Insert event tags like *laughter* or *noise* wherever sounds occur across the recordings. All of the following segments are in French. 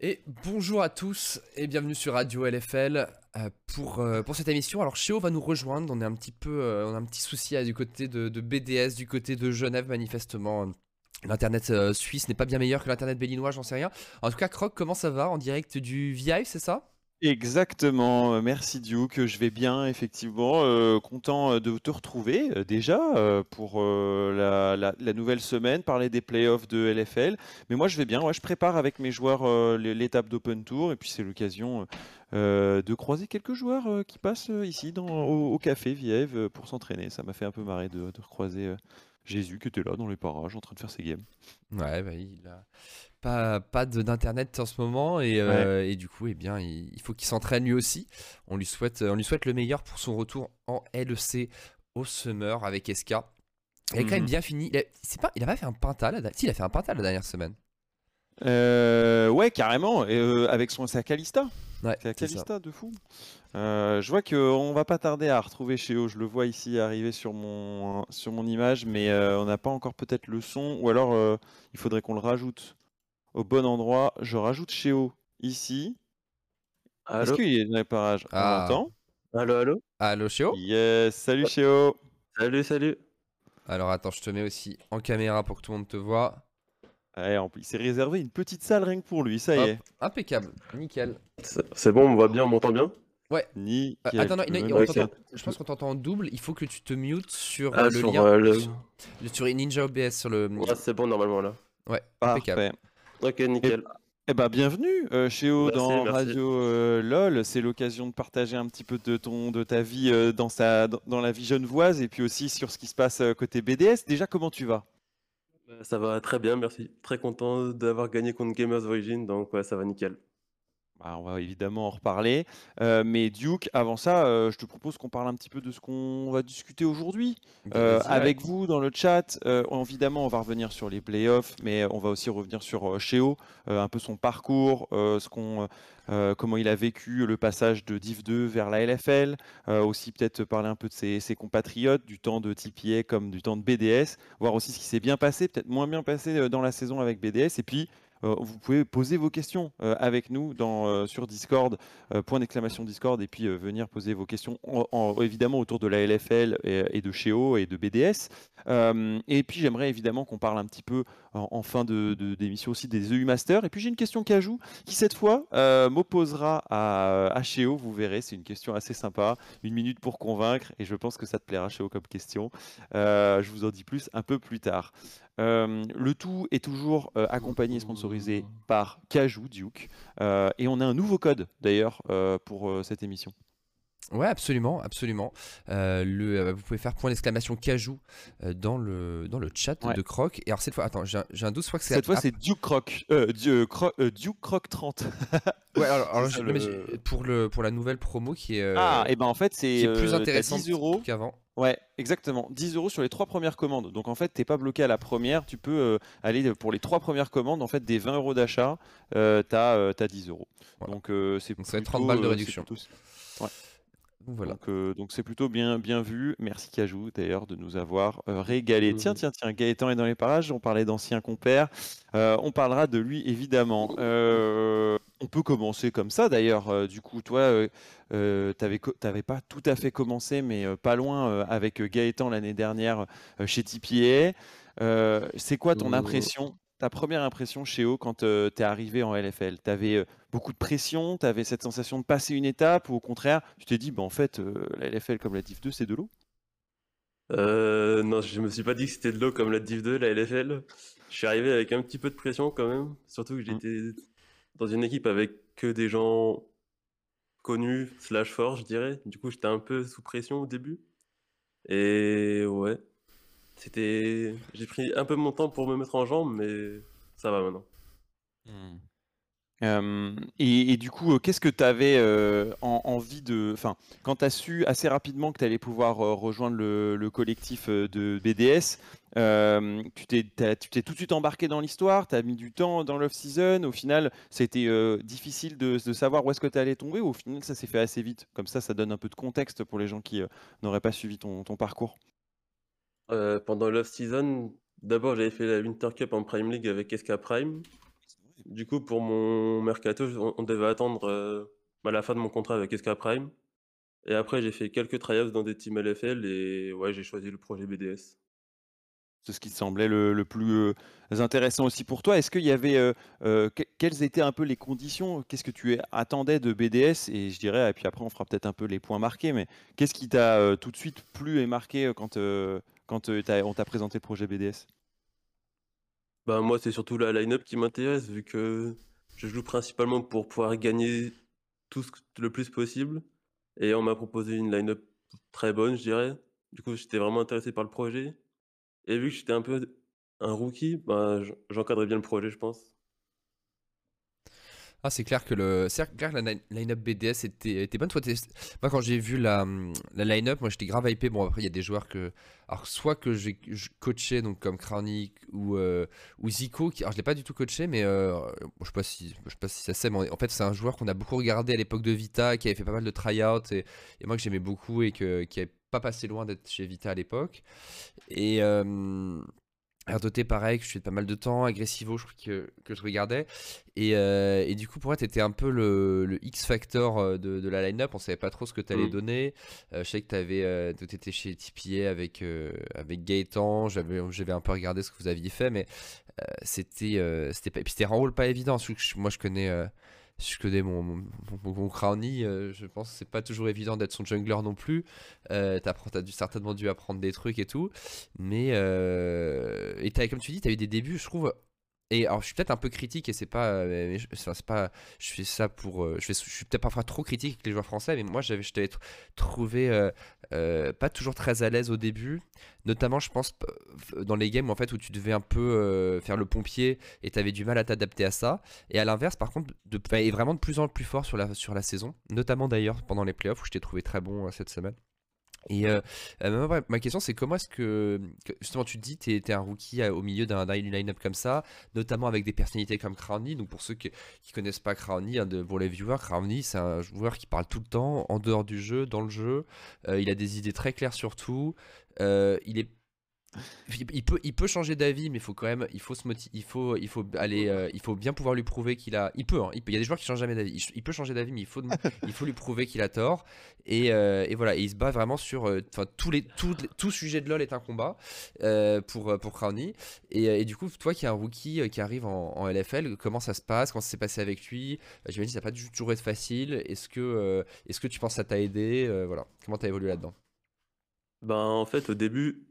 Et bonjour à tous et bienvenue sur Radio LFL euh, pour, euh, pour cette émission. Alors Chéo va nous rejoindre, on est un petit peu euh, on a un petit souci du côté de, BDS, du côté de Genève manifestement. L'internet suisse n'est pas bien meilleur que l'internet béninois, j'en sais rien. En tout cas, Croc, comment ça va? En direct du VI, c'est ça? Exactement, euh, merci Duke, je vais bien effectivement, euh, content euh, de te retrouver déjà pour la, nouvelle semaine, parler des playoffs de LFL. Mais moi je vais bien, je prépare avec mes joueurs l'étape d'Open Tour et puis c'est l'occasion de croiser quelques joueurs qui passent ici dans, au, café Viève pour s'entraîner. Ça m'a fait un peu marrer de, de recroiser Jésus qui était là dans les parages en train de faire ses games. Ouais, bah, il a pas, pas d'internet en ce moment et, euh, et, du coup eh bien il, faut qu'il s'entraîne lui aussi. On lui souhaite on lui souhaite le meilleur pour son retour en LEC au Summer avec SK. Il a quand même mhm. bien fini. Il a, pas, il a pas fait un pental. Si, il a fait un pental la dernière semaine. Euh, ouais, carrément. Euh, avec son c'est Calista. Ouais, Calista de fou. Euh, je vois qu'on va pas tarder à retrouver Chéo. Je le vois ici arriver sur mon sur mon image, mais on n'a pas encore peut-être le son, ou alors il faudrait qu'on le rajoute au bon endroit. Je rajoute Chéo ici. Est-ce qu'il est dans les parages ah. On Allô, allô? Allô, Chéo Yes, salut Chéo Salut, salut Alors attends, je te mets aussi en caméra pour que tout le monde te voit. Il s'est réservé une petite salle rien que pour lui, ça y est. Impeccable, nickel. C'est bon, on voit bien, on m'entend bien? Ouais. Nickel. attends, non, je pense qu'on t'entend en double. Il faut que tu te mutes sur ah, le lien. Euh, sur Ninja OBS. Sur le... Ouais, c'est bon normalement là. Ouais, impeccable. Ok, nickel. Eh ben, bienvenue euh, chez O dans Radio euh, LOL. C'est l'occasion de partager un petit peu de ton, de ta vie euh, dans, sa, dans la vie genevoise et puis aussi sur ce qui se passe côté BDS. Déjà, comment tu vas? Bah, Ça va très bien, merci. Très content d'avoir gagné contre Gamers Origin, donc ouais, ça va nickel. Bah, on va évidemment en reparler. Euh, mais Duke, avant ça, euh, je te propose qu'on parle un petit peu de ce qu'on va discuter aujourd'hui euh, avec vous dans le chat. évidemment, on va revenir sur les playoffs, mais on va aussi revenir sur Cheo, un peu son parcours, ce qu'on, comment il a vécu le passage de Div 2 vers la LFL. aussi peut-être parler un peu de ses, ses, compatriotes, du temps de TPA comme du temps de BDS, voir aussi ce qui s'est bien passé, peut-être moins bien passé dans la saison avec BDS, et puis vous pouvez poser vos questions euh, avec nous euh, sur Discord, point d'exclamation Discord, et puis venir poser vos questions évidemment autour de la LFL et, de Cheo et de BDS. et puis j'aimerais évidemment qu'on parle un petit peu en, fin d'émission aussi des EU Masters. Et puis j'ai une question ajoute, qui cette fois m'opposera à, à Cheo, vous verrez, c'est une question assez sympa, une minute pour convaincre, et je pense que ça te plaira Cheo comme question. je vous en dis plus un peu plus tard. Euh, le tout est toujours euh, accompagné et sponsorisé par Cajou Duke. Euh, et on a un nouveau code d'ailleurs pour cette émission. Ouais, absolument, absolument. le, vous pouvez faire point d'exclamation Cajou dans, le, dans le chat de Croc. Et alors cette fois, attends, j'ai un, doute, je crois que c'est. Cette fois, c'est Duke Croc. Duke, Croc 30. *laughs* ouais, alors, pour, le, pour la nouvelle promo qui est. ah, et ben en fait, c'est plus intéressant qu'avant. Ouais, exactement. 10 euros sur les trois premières commandes. Donc en fait, t'es pas bloqué à la première. Tu peux euh, aller pour les trois premières commandes. En fait, des 20 euros d'achat, euh, t'as euh, as 10 euros. Donc c'est ça 30 balles de réduction. Ouais. Voilà. Donc c'est plutôt bien, bien vu. Merci Cajou d'ailleurs de nous avoir régalé. Tiens, tiens, tiens, Gaëtan est dans les parages. On parlait d'anciens compères. on parlera de lui évidemment. on peut commencer comme ça d'ailleurs. du coup, toi, euh, tu n'avais pas tout à fait commencé, mais euh, pas loin euh, avec Gaëtan l'année dernière chez TPA. c'est quoi ton impression? Ta première impression chez O quand tu es arrivé en LFL Tu avais beaucoup de pression, tu avais cette sensation de passer une étape, ou au contraire, tu t'es dit, bah, en fait, la LFL comme la Div 2, c'est de l'eau? Non, je me suis pas dit que c'était de l'eau comme la Div 2, la LFL. Je suis arrivé avec un petit peu de pression quand même, surtout que j'étais dans une équipe avec que des gens connu, slash fort, je dirais. Du coup, j'étais un peu sous pression au début. Et ouais, c'était. J'ai pris un peu mon temps pour me mettre en jambe, mais ça va maintenant. Hmm et, du coup, qu'est-ce que tu avais envie de. Quand tu as su assez rapidement que tu allais pouvoir rejoindre le, collectif de BDS, tu t'es tout de suite embarqué dans l'histoire, tu as mis du temps dans l'off-season. Au final, c'était difficile de, savoir où est-ce que tu allais tomber, ou au final, ça s'est fait assez vite? Comme ça, ça donne un peu de contexte pour les gens qui n'auraient pas suivi ton, parcours. Pendant l'off-season, d'abord, j'avais fait la Winter Cup en Prime League avec SK Prime. Du coup, pour mon mercato, on, devait attendre bah, la fin de mon contrat avec SK Prime. Et après, j'ai fait quelques tryouts dans des teams LFL et ouais, j'ai choisi le projet BDS. C'est ce qui te semblait le, plus intéressant aussi pour toi. Est-ce qu'il y avait, quelles étaient un peu les conditions? Qu'est-ce que tu attendais de BDS Et je dirais, et puis après on fera peut-être un peu les points marqués, mais qu'est-ce qui t'a tout de suite plu et marqué quand, quand on t'a présenté le projet BDS bah, moi, c'est surtout la line-up qui m'intéresse, vu que je joue principalement pour pouvoir gagner tout le plus possible. Et on m'a proposé une line-up très bonne, je dirais. Du coup, j'étais vraiment intéressé par le projet. Et vu que j'étais un peu un rookie, bah, j'encadrais bien le projet, je pense. Ah, c'est clair que le, c'est clair que la line-up BDS était, était bonne. moi, quand j'ai vu la, la line-up, moi j'étais grave hypé. Bon, après, il y a des joueurs que, alors soit que j'ai coaché, donc comme Kranik ou, euh, ou Zico, qui, alors je l'ai pas du tout coaché, mais euh, je sais pas si, je sais pas si ça mais en fait, c'est un joueur qu'on a beaucoup regardé à l'époque de Vita, qui avait fait pas mal de try-out et, et moi que j'aimais beaucoup et que, qui avait pas passé loin d'être chez Vita à l'époque. Et euh, RDT, pareil, que je fais pas mal de temps. Agressivo, je crois que, que je regardais. Et, euh, et, du coup, pour moi, tu étais un peu le, le X-Factor euh, de, de, la line-up. On savait pas trop ce que tu allais mm. donner. Euh, je sais que tu étais chez TPA avec, avec Gaëtan. J'avais un peu regardé ce que vous aviez fait, mais c'était c'était pas. Et puis c'était en pas évident. Moi, je connais je connais mon, mon, euh, je pense que c'est pas toujours évident d'être son jungler non plus. Euh, t'as certainement dû apprendre des trucs et tout. Mais, euh, et comme tu dis, tu as eu des débuts, je trouve, et alors, je suis peut-être un peu critique et c'est pas, euh, c'est pas, je fais ça pour, euh, je, fais, je suis peut-être parfois trop critique avec les joueurs français, mais moi j'avais, je t'avais trouvé euh, pas toujours très à l'aise au début, notamment je pense dans les games en fait où tu devais un peu faire le pompier et tu avais du mal à t'adapter à ça. Et à l'inverse, par contre, de, est vraiment de plus en plus fort sur la sur la saison, notamment d'ailleurs pendant les playoffs où je t'ai trouvé très bon cette semaine. Et euh, euh, ma question, c'est comment est-ce que, justement, tu te dis, tu es, un rookie au milieu d'un line-up comme ça, notamment avec des personnalités comme Crowny. Donc, pour ceux qui, qui connaissent pas Crowny, hein, pour les viewers, Crowny, c'est un joueur qui parle tout le temps, en dehors du jeu, dans le jeu. Euh, il a des idées très claires sur tout. il est il peut, il peut changer d'avis, mais il faut quand même, il faut se il faut, il faut aller, euh, il faut bien pouvoir lui prouver qu'il a, il peut, hein, il peut, il y a des joueurs qui changent jamais d'avis, il, peut changer d'avis, mais il faut, il faut lui prouver qu'il a tort, et, euh, et, voilà, il se bat vraiment sur, euh, enfin tous les, tout, tout sujet de lol est un combat pour pour Crowny, et, et, du coup, toi qui es un rookie qui arrive en, LFL, comment ça se passe, comment ça s'est passé avec lui, j'imagine que ça n'a pas toujours été facile, est-ce que, est-ce que tu penses que ça t'a aidé, voilà, comment t'as évolué là-dedans? Ben en fait au début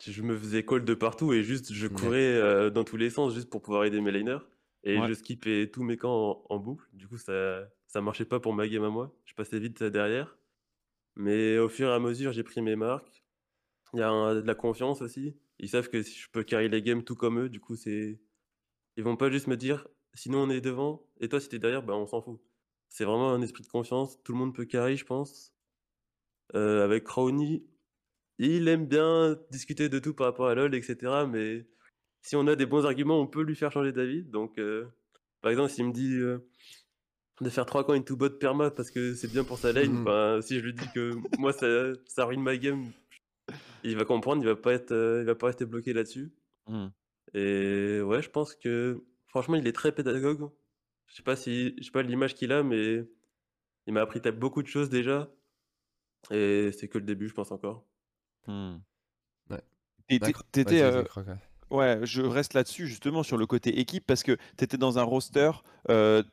je me faisais call de partout et juste je courais euh, dans tous les sens juste pour pouvoir aider mes laners. Et je skippais tous mes camps en, boucle. Du coup, ça, ça marchait pas pour ma game à moi. Je passais vite derrière. Mais au fur et à mesure, j'ai pris mes marques. Il y a de la confiance aussi. Ils savent que je peux carry les games tout comme eux. Du coup, c'est. Ils vont pas juste me dire sinon on est devant et toi si t'es derrière, bah on s'en fout. C'est vraiment un esprit de confiance. Tout le monde peut carry, je pense. Euh, avec Crowny, il aime bien discuter de tout par rapport à LoL, etc. Mais si on a des bons arguments, on peut lui faire changer d'avis. Donc, euh, par exemple, s'il me dit euh, de faire 3 coins into bot perma parce que c'est bien pour sa lane, mmh. si je lui dis que moi ça, ça ruine ma game, il va comprendre, il va pas être, euh, il va pas rester bloqué là-dessus. Mmh. Et ouais, je pense que franchement, il est très pédagogue. Je sais pas si, je sais pas l'image qu'il a, mais il m'a appris beaucoup de choses déjà. Et c'est que le début, je pense encore. Mmh. Ouais. Ouais, je reste là-dessus justement sur le côté équipe parce que tu étais dans un roster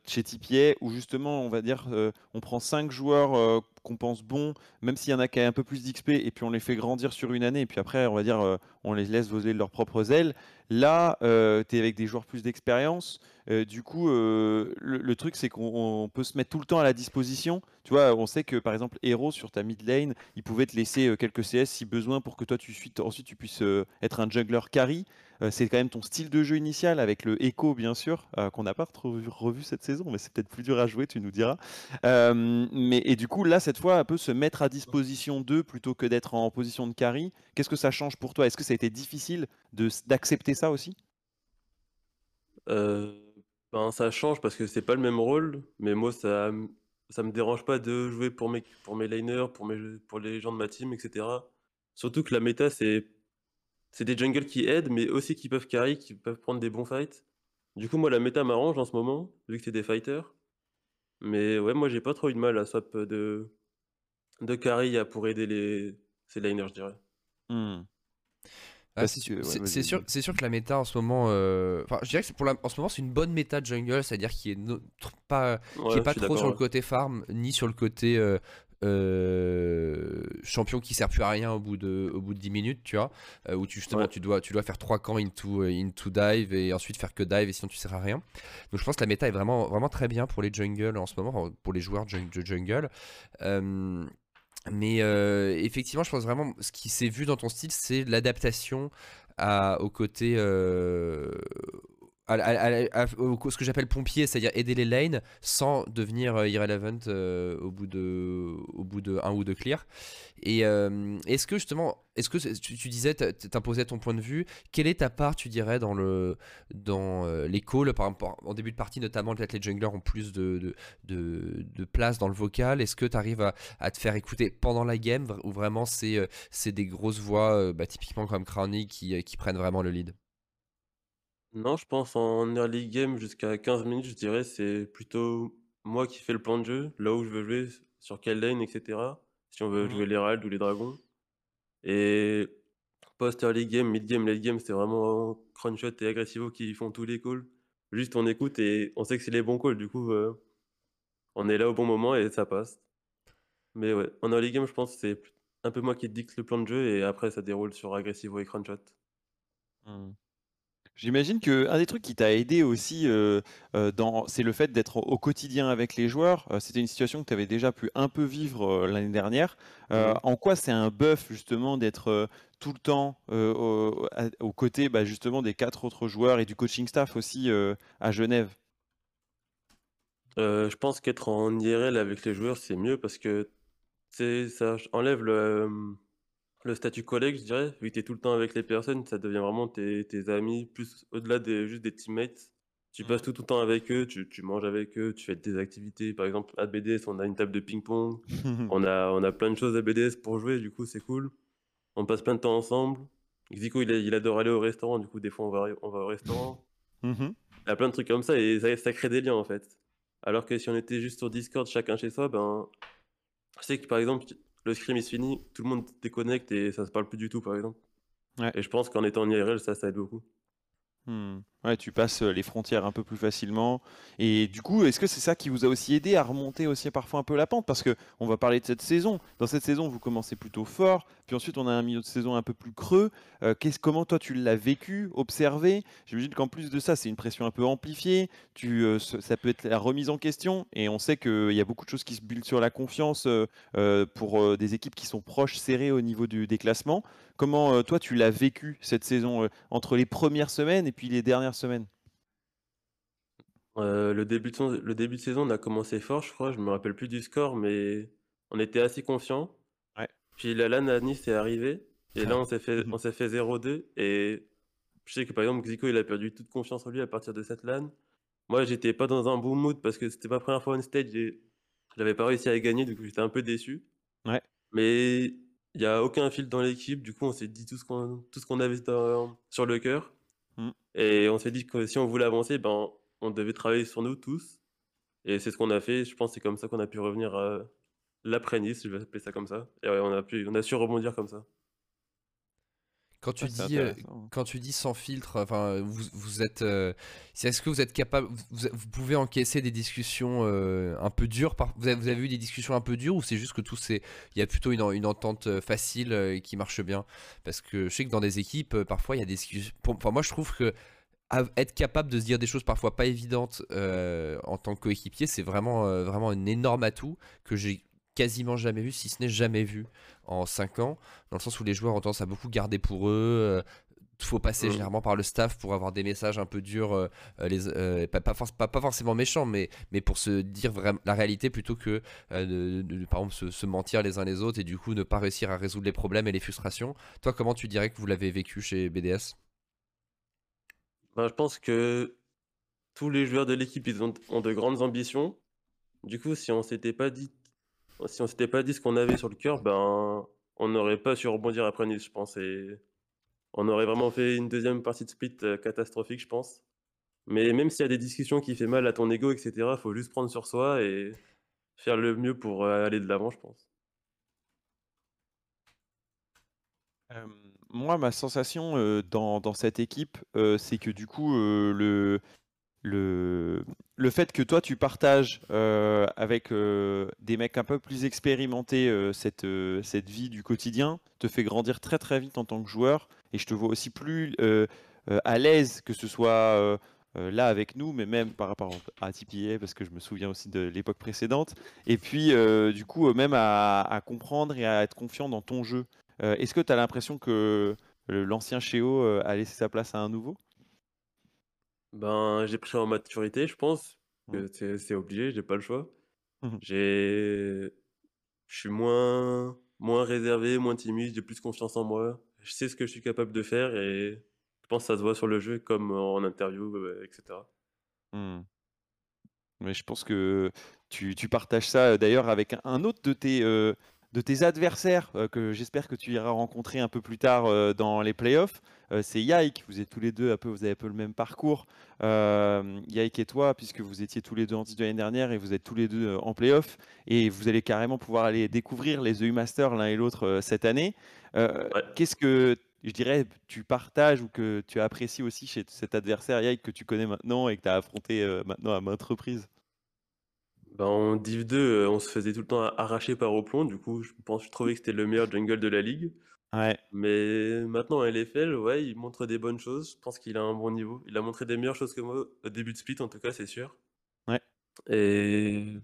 chez TPA où justement on va dire on prend 5 joueurs qu'on pense bons, même s'il y en a qui ont un peu plus d'XP et puis on les fait grandir sur une année et puis après on va dire on les laisse voler de leurs propres ailes. Là, tu es avec des joueurs plus d'expérience. du coup, le, truc c'est qu'on peut se mettre tout le temps à la disposition. Tu vois, on sait que par exemple Hero sur ta mid lane, il pouvait te laisser quelques CS si besoin pour que toi tu ensuite tu puisses être un jungler carry. Euh, c'est quand même ton style de jeu initial avec le Echo, bien sûr, euh, qu'on n'a pas revu, cette saison, mais c'est peut-être plus dur à jouer, tu nous diras. Euh, mais, et du coup, là, cette fois, un peu se mettre à disposition d'eux plutôt que d'être en position de carry, qu'est-ce que ça change pour toi? Est-ce que ça a été difficile d'accepter ça aussi? Ben, Ça change parce que c'est pas le même rôle, mais moi, ça ça me dérange pas de jouer pour mes, pour mes laners, pour, mes, pour les gens de ma team, etc. Surtout que la méta, c'est c'est des jungles qui aident, mais aussi qui peuvent carry, qui peuvent prendre des bons fights. Du coup, moi, la méta m'arrange en ce moment, vu que c'est des fighters. Mais ouais, moi, j'ai pas trop eu de mal à swap de, de carry pour aider les, ces laners, je dirais. Hmm. Ah, c'est sûr, c'est sûr que la méta en ce moment, euh, enfin, je dirais que pour la, en ce moment c'est une bonne méta de jungle, c'est-à-dire qui est pas, qui est pas trop sur le côté farm ni sur le côté euh, euh, champion qui sert plus à rien au bout de, au bout de 10 minutes, tu vois, où tu, justement tu dois, tu dois faire trois camps into, into dive et ensuite faire que dive et sinon tu sers à rien. Donc je pense que la méta est vraiment, vraiment très bien pour les jungle en ce moment, pour les joueurs de jungle. Mais euh, effectivement, je pense vraiment ce qui s'est vu dans ton style, c'est l'adaptation au côté ce que j'appelle pompier, c'est-à-dire aider les lanes sans devenir euh, irrelevant euh, au, bout de, un ou deux clears. Et euh, est-ce que justement, est-ce que tu, disais, t'imposais ton point de vue, quelle est ta part, tu dirais, dans, le, les calls, en début de partie, notamment, peut-être les junglers ont plus de, place dans le vocal. Est-ce que tu arrives à, te faire écouter pendant la game ou vraiment c'est, des grosses voix, bah, typiquement comme Crowny, qui prennent vraiment le lead? Non, je pense en early game jusqu'à 15 minutes, je dirais, c'est plutôt moi qui fais le plan de jeu, là où je veux jouer, sur quelle lane, etc. Si on veut jouer les ralds ou les dragons. Et post-early game, mid-game, late game, c'est vraiment Crunchot et Aggressivo qui font tous les calls. Juste on écoute et on sait que c'est les bons calls, du coup euh, on est là au bon moment et ça passe. Mais ouais, en early game, je pense que c'est un peu moi qui dicte le plan de jeu et après ça déroule sur Aggressivo et Crunchot. Mmh. J'imagine qu'un des trucs qui t'a aidé aussi, euh, euh, dans c'est le fait d'être au quotidien avec les joueurs. Euh, c'était une situation que tu avais déjà pu un peu vivre, l'année dernière. Mmh en quoi c'est un buff justement d'être, tout le temps, aux côtés, bah, justement des quatre autres joueurs et du coaching staff aussi, à Genève? je pense qu'être en IRL avec les joueurs, c'est mieux parce que, ça enlève le, le statut collègue, je dirais, vu que tu es tout le temps avec les personnes, ça devient vraiment tes, amis, plus au-delà des, juste des teammates. Tu passes tout, tout le temps avec eux, tu, manges avec eux, tu fais des activités. Par exemple, à BDS, on a une table de ping-pong. *laughs* on, a, on a plein de choses à BDS pour jouer, du coup, c'est cool. On passe plein de temps ensemble. Zico, il, il, adore aller au restaurant, du coup, des fois, on va, on va au restaurant. Mhm. Il y a plein de trucs comme ça et ça, ça crée des liens, en fait. Alors que si on était juste sur Discord, chacun chez soi, ben. Je sais que par exemple, le scrim est fini, tout le monde déconnecte et ça se parle plus du tout, par exemple. Et je pense qu'en étant en IRL, ça, ça aide beaucoup. Hmm. Ouais, tu passes euh, les frontières un peu plus facilement. Et du coup, est-ce que c'est ça qui vous a aussi aidé à remonter aussi parfois un peu la pente? Parce que on va parler de cette saison. Dans cette saison, vous commencez plutôt fort, puis ensuite on a un milieu de saison un peu plus creux. Euh, comment toi tu l'as vécu, observé? J'imagine qu'en plus de ça, c'est une pression un peu amplifiée. Euh, ça peut être la remise en question. Et on sait qu'il y a beaucoup de choses qui se bullent sur la confiance pour des équipes qui sont proches, serrées au niveau du, des classements. Comment toi tu l'as vécu cette saison entre les premières semaines et puis les dernières semaine euh, le, début de, le début de saison, on a commencé fort, je crois. Je me rappelle plus du score, mais on était assez confiant. Puis la LAN à Nice est arrivée. Et là, on s'est fait, on s'est fait 0-2. Et je sais que par exemple, Zico, il a perdu toute confiance en lui à partir de cette LAN. Moi, j'étais pas dans un bon mood parce que c'était ma première fois on stage et j'avais pas réussi à gagner. Du coup, j'étais un peu déçu. Ouais. Mais il n'y a aucun fil dans l'équipe. Du coup, on s'est dit tout ce qu'on, tout ce qu'on avait sur le cœur. Mm. Et on s'est dit que si on voulait avancer, ben, on devait travailler sur nous tous. Et c'est ce qu'on a fait. Je pense que c'est comme ça qu'on a pu revenir à l'après-Nice, je vais appeler ça comme ça. Et on, a pu, on a su rebondir comme ça. Quand tu, dis, euh, quand tu dis sans filtre, enfin, vous, vous êtes. Euh, est-ce que vous êtes capable. Vous, pouvez encaisser des discussions euh, un peu dures vous, avez, vous, avez, eu des discussions un peu dures ou c'est juste que tout c'est. Il y a plutôt une, une entente facile qui marche bien? Parce que je sais que dans des équipes, parfois il y a des discussions. Enfin, moi je trouve que être capable de se dire des choses parfois pas évidentes en tant que coéquipier, c'est vraiment, vraiment un énorme atout que j'ai quasiment jamais vu, si ce n'est jamais vu en 5 ans, dans le sens où les joueurs ont tendance à beaucoup garder pour eux. Il faut passer mmh. généralement par le staff pour avoir des messages un peu durs, euh, les, euh, pas, pas, forcément méchants, mais, mais pour se dire la réalité plutôt que euh, de, par exemple se, mentir les uns les autres et du coup ne pas réussir à résoudre les problèmes et les frustrations. Toi, comment tu dirais que vous l'avez vécu chez BDS ben, Je pense que tous les joueurs de l'équipe ils ont, ont de grandes ambitions. Du coup, si on s'était pas dit si on s'était pas dit ce qu'on avait sur le cœur, ben, on n'aurait pas su rebondir après Nice, je pense. Et on aurait vraiment fait une deuxième partie de split euh, catastrophique, je pense. Mais même s'il y a des discussions qui fait mal à ton ego, etc., faut juste prendre sur soi et faire le mieux pour euh, aller de l'avant, je pense. moi, ma sensation dans, dans cette équipe, c'est que du coup, le, le, le fait que toi tu partages avec des mecs un peu plus expérimentés cette, cette vie du quotidien te fait grandir très très vite en tant que joueur. Et je te vois aussi plus à l'aise que ce soit là avec nous mais même par rapport à TPA parce que je me souviens aussi de l'époque précédente. Et puis du coup même à, à, comprendre et à être confiant dans ton jeu. Est-ce que tu as l'impression que l'ancien Cheo a laissé sa place à un nouveau? Ben, j'ai pris en maturité, je pense. Mmh. que C'est obligé, j'ai pas le choix. Mmh J'ai, je suis moins, moins réservé, moins timide, j'ai plus confiance en moi. Je sais ce que je suis capable de faire et je pense que ça se voit sur le jeu comme en interview, euh, etc. Mmh. Mais je pense que tu, tu partages ça d'ailleurs avec un autre de tes, euh, de tes adversaires que j'espère que tu iras rencontrer un peu plus tard dans les playoffs. c'est Yaik, vous êtes tous les deux un peu, vous avez un peu le même parcours. Yaik et toi, puisque vous étiez tous les deux en titre l'année dernière et vous êtes tous les deux en playoffs et vous allez carrément pouvoir aller découvrir les EU Masters l'un et l'autre cette année. Qu'est-ce que je dirais, tu partages ou que tu apprécies aussi chez cet adversaire Yaik que tu connais maintenant et que tu as affronté maintenant à maintes reprises? Bah, en Div 2, euh, on se faisait tout le temps arracher par Oplon, du coup, je pense, je trouvais que c'était le meilleur jungle de la ligue. Ouais. Mais maintenant, en LFL, ouais, il montre des bonnes choses. Je pense qu'il a un bon niveau. Il a montré des meilleures choses que moi au début de split, en tout cas, c'est sûr. Ouais. Et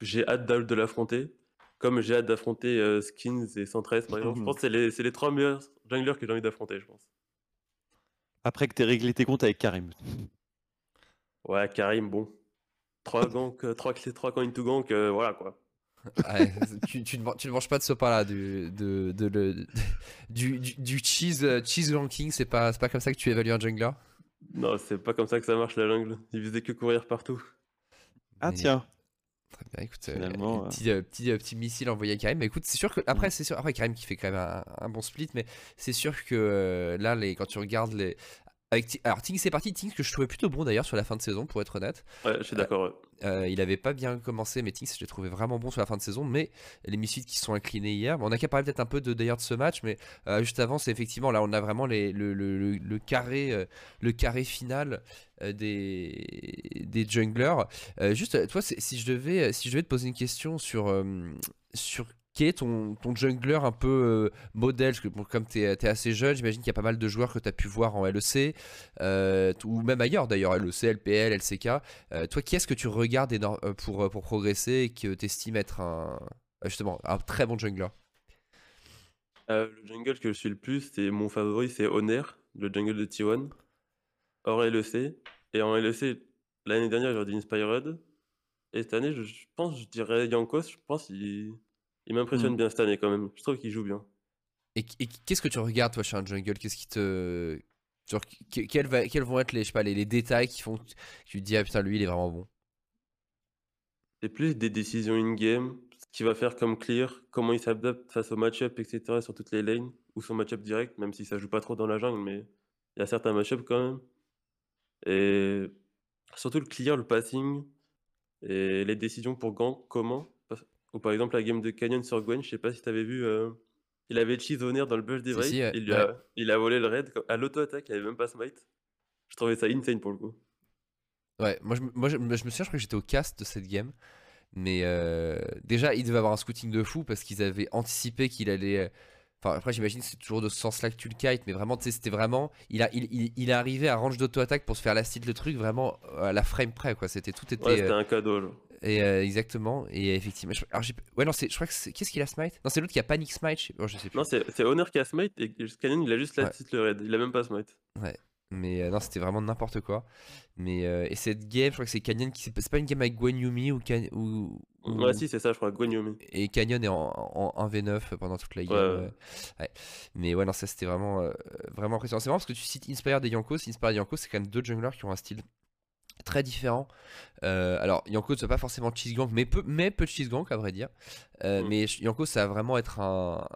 j'ai hâte de l'affronter. Comme j'ai hâte d'affronter euh, Skins et 113, par exemple. Je pense que c'est les, les, trois meilleurs junglers que j'ai envie d'affronter, je pense. Après que tu aies réglé tes comptes avec Karim. Ouais, Karim, bon. 3 ganks, 3 clés, 3 coins to gank, euh, voilà quoi. *laughs* tu, tu, ne, tu, ne, manges pas de ce pain-là, du, de, de, le, *laughs* du, du, du, cheese, euh, cheese ranking, c'est pas, pas comme ça que tu évalues un jungler? Non, c'est pas comme ça que ça marche la jungle. Il faisait que courir partout. Ah tiens. Très bien, écoute, euh, petit, petit, petit, missile envoyé à Karim. Mais écoute, c'est sûr que après, mm. c'est sûr, après Karim qui fait quand même un, un bon split, mais c'est sûr que là, les, quand tu regardes les, alors Ting c'est parti, Ting que je trouvais plutôt bon d'ailleurs sur la fin de saison pour être honnête. Ouais, je suis d'accord. Euh, il avait pas bien commencé, mais Ting je l'ai trouvé vraiment bon sur la fin de saison. Mais les missiles qui sont inclinés hier, on a qu'à parler peut-être un peu de d'ailleurs de ce match, mais euh, juste avant c'est effectivement là on a vraiment les, le, le, le, carré, euh, le carré final des, des junglers. juste toi si je devais si je devais te poser une question sur sur quel est ton, ton jungler un peu euh, modèle Parce que comme tu es, assez jeune, j'imagine qu'il y a pas mal de joueurs que tu as pu voir en LEC, euh, ou même ailleurs d'ailleurs, LEC, LPL, LCK. Euh, toi, qui est-ce que tu regardes pour, pour progresser et que tu estimes être un, justement, un très bon jungler? Le jungle que je suis le plus, c'est mon favori, c'est Honor, le jungle de T1, hors LEC. Et en LEC, l'année dernière, j'aurais dit Inspired. Et cette année, je, pense, je dirais Yankos, je pense qu'il il m'impressionne mmh. bien cette année quand même. Je trouve qu'il joue bien. Et, qu'est-ce que tu regardes toi chez un jungle? Qu'est-ce qui te. Genre, quels, vont être les, je sais pas, les, détails qui font que tu te dis, ah putain, lui, il est vraiment bon? C'est plus des décisions in-game, ce qu'il va faire comme clear, comment il s'adapte face au match-up, etc. sur toutes les lanes, ou son match-up direct, même si ça joue pas trop dans la jungle, mais il y a certains match-up quand même. Et surtout le clear, le passing, et les décisions pour gank, comment? Ou par exemple la game de Canyon sur Gwen, je sais pas si tu avais vu, euh, il avait cheese Honor dans le bush des si, il, a, il, a, volé le raid à l'auto-attaque, il avait même pas smite. Je trouvais ça insane pour le coup. Ouais, moi je, moi, je, me souviens, je crois que j'étais au cast de cette game. Mais euh, déjà, il devait avoir un scouting de fou parce qu'ils avaient anticipé qu'il allait. Enfin, après, j'imagine que c'est toujours de ce sens-là que tu le kites, mais vraiment, tu sais, c'était vraiment. Il, a, il, il, il, est arrivé à range d'auto-attaque pour se faire la style le truc vraiment à la frame près, quoi. C'était tout était. Ouais, c'était un cadeau, là. Et euh, exactement. Et effectivement. Je, alors ouais, non, c'est, je crois que c'est. Qu'est-ce qu'il a smite? Non, c'est l'autre qui a panic smite. Je, sais plus. Non, c'est, c'est Honor qui a smite et Canyon il a juste la petite le raid. Il a même pas smite. Ouais. Mais euh, non, c'était vraiment n'importe quoi. Mais euh, et cette game, je crois que c'est Canyon qui. C'est pas une game avec Gwen Yumi ou, ou, Ouais, si, c'est ça, je crois. Gwen Yumi. Et Canyon est en, en, 1v9 pendant toute la game. Ouais, Mais ouais, non, ça c'était vraiment, vraiment impressionnant. C'est marrant parce que tu cites Inspired et Yankos. Inspired et Yankos, c'est quand même deux junglers qui ont un style très différent. Euh, alors, Yanko ne pas forcément cheese gank, mais peu, mais peu de cheese gank à vrai dire. Euh, mm. Mais Yanko, ça va vraiment être un,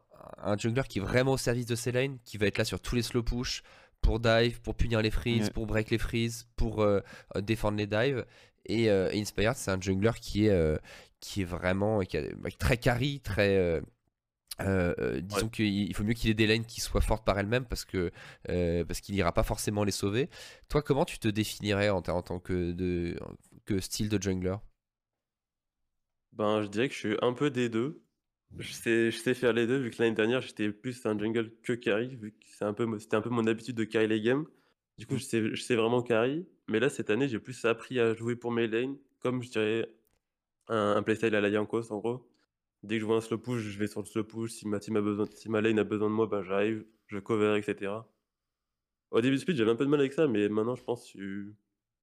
un, jungler qui est vraiment au service de ses lanes, qui va être là sur tous les slow push pour dive, pour punir les freezes, pour break les freezes, pour défendre les dives. Et, Inspired, c'est un jungler qui est, qui est vraiment bah, très carry, très. Disons qu'il faut mieux qu'il ait des lanes qui soient fortes par elles-mêmes parce que parce qu'il n'ira pas forcément les sauver. Toi, comment tu te définirais en, en tant que, de, que style de jungler? Ben, je dirais que je suis un peu des deux. Je sais, je sais faire les deux, vu que l'année dernière j'étais plus un jungle que carry, vu que c'est un peu, c'était un peu mon habitude de carry les games. Du coup, mmh. je sais, je sais vraiment carry. Mais là, cette année, j'ai plus appris à jouer pour mes lanes, comme je dirais un, playstyle à la Yankos en gros. Dès que je vois un slow push, je vais sur le slow push. Si ma, besoin, si ma lane a besoin de moi, ben j'arrive, je cover, etc. Au début de speed, j'avais un peu de mal avec ça, mais maintenant, je pense que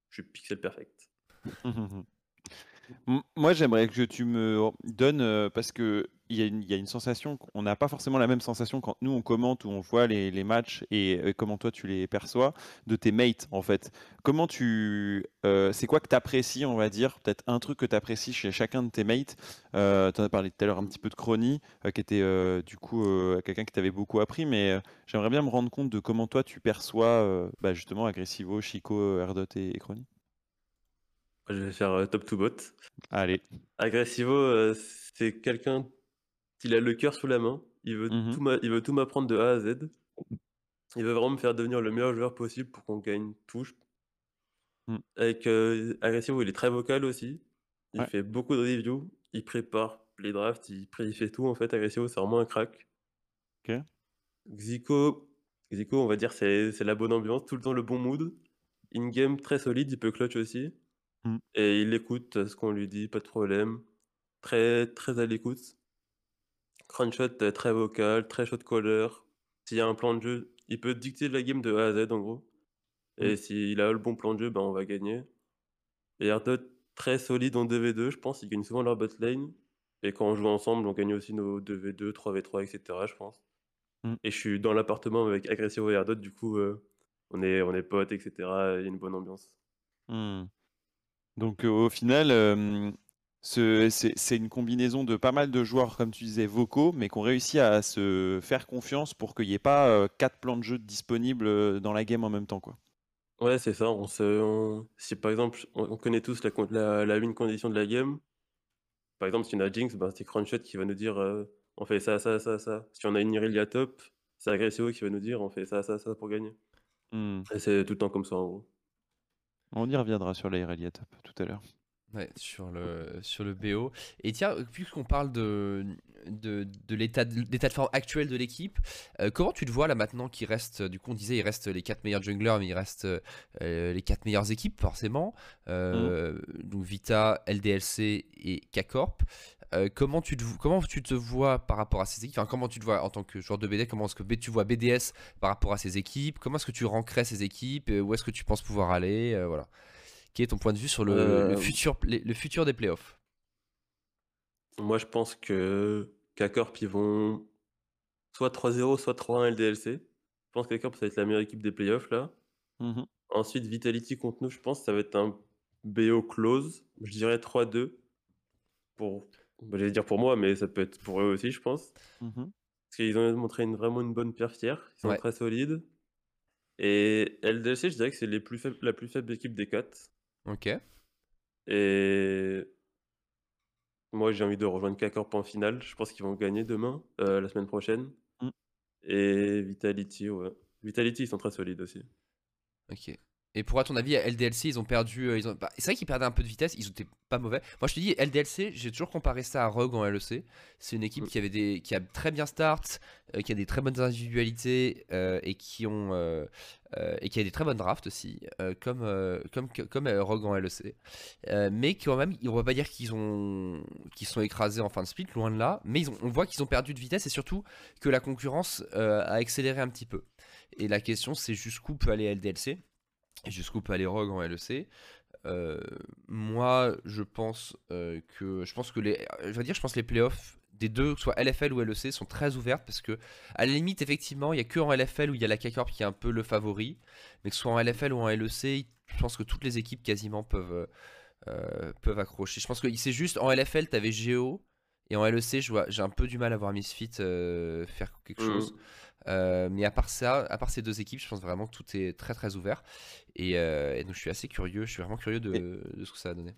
je suis pixel perfect. *laughs* Moi, j'aimerais que tu me donnes, euh, parce que il y, a une, sensation, on n'a pas forcément la même sensation quand nous on commente ou on voit les, matchs et, comment toi tu les perçois de tes mates en fait. Comment tu. Euh, c'est quoi que tu apprécies, on va dire Peut-être un truc que tu apprécies chez chacun de tes mates? Euh, tu en as parlé tout à l'heure un petit peu de Crony, euh, qui était du coup quelqu'un qui t'avait beaucoup appris, mais j'aimerais bien me rendre compte de comment toi tu perçois bah, justement Agressivo, Chico, Erdot et, et Crony. Je vais faire top to bot. Allez. Agressivo, c'est quelqu'un il a le cœur sous la main. Il veut mmh tout il veut tout m'apprendre de A à Z. Il veut vraiment me faire devenir le meilleur joueur possible pour qu'on gagne tout. Mmh. Avec euh, Agressivo, il est très vocal aussi. Il fait beaucoup de reviews. Il prépare les drafts. Il, il fait tout en fait. Agressivo, c'est vraiment un crack. Ok. Zico, Zico, on va dire, c'est la bonne ambiance, tout le temps le bon mood. In-game, très solide, il peut clutch aussi. Mmh. Et il écoute ce qu'on lui dit, pas de problème. Très, très à l'écoute. Crunchshot est très vocal, très shot caller. S'il y a un plan de jeu, il peut dicter la game de A à Z en gros. Et mm. s'il a le bon plan de jeu, ben on va gagner. Et Ardot, très solide en 2v2, je pense. Ils gagnent souvent leur bot lane. Et quand on joue ensemble, on gagne aussi nos 2v2, 3v3, etc. Je pense. Mm. Et je suis dans l'appartement avec Aggressivo et Ardot, du coup, euh, on, est, on est potes, etc. Il y a une bonne ambiance. Mm. Donc au final, euh, c'est une combinaison de pas mal de joueurs, comme tu disais, vocaux, mais qui ont réussi à se faire confiance pour qu'il n'y ait pas euh, quatre plans de jeu disponibles euh, dans la game en même temps. Quoi. Ouais, c'est ça. On se, Si par exemple, on, connaît tous la, la, une condition de la game, par exemple, si on a Jinx, ben, c'est Crunchshot qui va nous dire euh, on fait ça, ça, ça, ça. Si on a une Irelia top, c'est Aggressio qui va nous dire on fait ça, ça, ça pour gagner. Hmm. Et c'est tout le temps comme ça en gros. On y reviendra sur la Irelia top tout à l'heure. Ouais, sur le, sur le BO. Et tiens, puisqu'on parle de, de, de l'état de forme actuel de l'équipe, euh, comment tu te vois là maintenant qu'il reste, du coup on disait il reste les 4 meilleurs junglers, mais il reste euh, les 4 meilleures équipes forcément, euh, mmh. donc Vita, LDLC et K-Corp. Comment, tu te, comment tu te vois par rapport à ces équipes? Enfin, Comment tu te vois en tant que joueur de BDS Comment est-ce que tu vois BDS par rapport à ces équipes? Comment est-ce que tu rankerais ces équipes? Où est-ce que tu penses pouvoir aller? Voilà. Quel est ton point de vue sur le, euh, futur, le futur des playoffs? Moi, je pense que K-Corp, ils vont soit 3-0, soit 3-1 LDLC. Je pense que K-Corp, ça va être la meilleure équipe des playoffs, là. Mmh Ensuite, Vitality contre nous, je pense que ça va être un BO close. Je dirais 3-2. Pour... Bah, j'allais dire pour moi, mais ça peut être pour eux aussi, je pense. Mmh Parce qu'ils ont montré une, vraiment une bonne pierre Ils sont très solides. Et LDLC, je dirais que c'est les plus la plus faible équipe des 4. Ok. Et moi, j'ai envie de rejoindre K-Corp en finale. Je pense qu'ils vont gagner demain, euh, la semaine prochaine. Mm. Et Vitality, ouais. Vitality, ils sont très solides aussi. Ok. Et pour à ton avis, LDLC, ils ont perdu. Euh, ils ont... Bah, c'est vrai qu'ils perdaient un peu de vitesse, ils étaient pas mauvais. Moi, je te dis, LDLC, j'ai toujours comparé ça à Rogue en LEC. C'est une équipe qui, avait des... qui a très bien start, euh, qui a des très bonnes individualités euh, et, qui ont, et qui a des très bonnes drafts aussi, comme, comme, comme Rogue en LEC. mais quand même, on va pas dire qu'ils ont... qu'ils sont écrasés en fin de split, loin de là. Mais ils ont... on voit qu'ils ont perdu de vitesse et surtout que la concurrence a accéléré un petit peu. Et la question, c'est jusqu'où peut aller LDLC jusqu'où peut aller Rogue en LEC. Euh, moi, je pense euh, que je pense que les, je vais dire, je pense les playoffs des deux, soit LFL ou LEC, sont très ouvertes parce que à la limite, effectivement, il y a que en LFL où il y a la K-Corp qui est un peu le favori, mais que ce soit en LFL ou en LEC, je pense que toutes les équipes quasiment peuvent euh, peuvent accrocher. Je pense que c'est juste en LFL, tu avais Géo Et en LEC, j'ai un peu du mal à voir Misfit faire quelque mmh. Chose. mais à part ça, à part ces deux équipes, je pense vraiment que tout est très très ouvert. Et, donc je suis assez curieux, je suis vraiment curieux de, de ce que ça va donner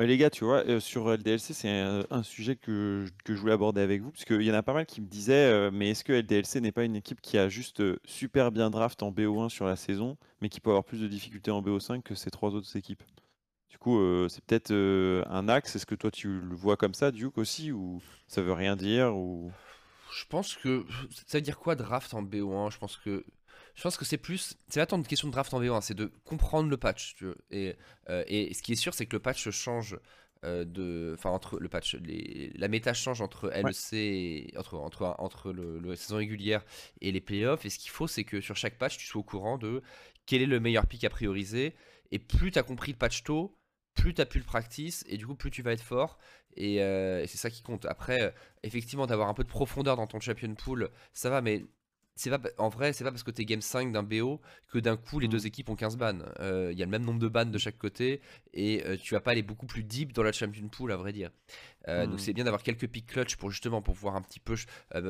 les gars, tu vois, sur LDLC, c'est un, sujet que, je voulais aborder avec vous, parce qu'il y en a pas mal qui me disaient, mais est-ce que LDLC n'est pas une équipe qui a juste super bien draft en BO1 sur la saison, mais qui peut avoir plus de difficultés en BO5 que ces trois autres équipes? Du coup, c'est peut-être un axe. Est-ce que toi, tu le vois comme ça, Duke aussi, ou ça veut rien dire ou... Je pense que. Ça veut dire quoi draft en BO1 Je pense que je pense que c'est plus, c'est pas tant une question de draft en VO1, c'est de comprendre le patch. Tu Et, euh, et ce qui est sûr, c'est que le patch change euh, de, enfin entre le patch, les, la méta change entre LEC, et, entre entre entre le, la saison régulière et les playoffs. Et ce qu'il faut, c'est que sur chaque patch, tu sois au courant de quel est le meilleur pick à prioriser. Et plus tu as compris le patch tôt, plus tu as pu le practice et du coup plus tu vas être fort et, euh, et c'est ça qui compte. Après, effectivement, d'avoir un peu de profondeur dans ton champion pool, ça va, mais c'est pas en vrai c'est pas parce que t'es game 5 d'un BO que d'un coup les deux mmh. équipes ont 15 bans euh, il y a le même nombre de bans de chaque côté et euh, tu vas pas aller beaucoup plus deep dans la champion pool à vrai dire euh, donc mmh. c'est bien d'avoir quelques pics clutch pour justement pour pouvoir un petit peu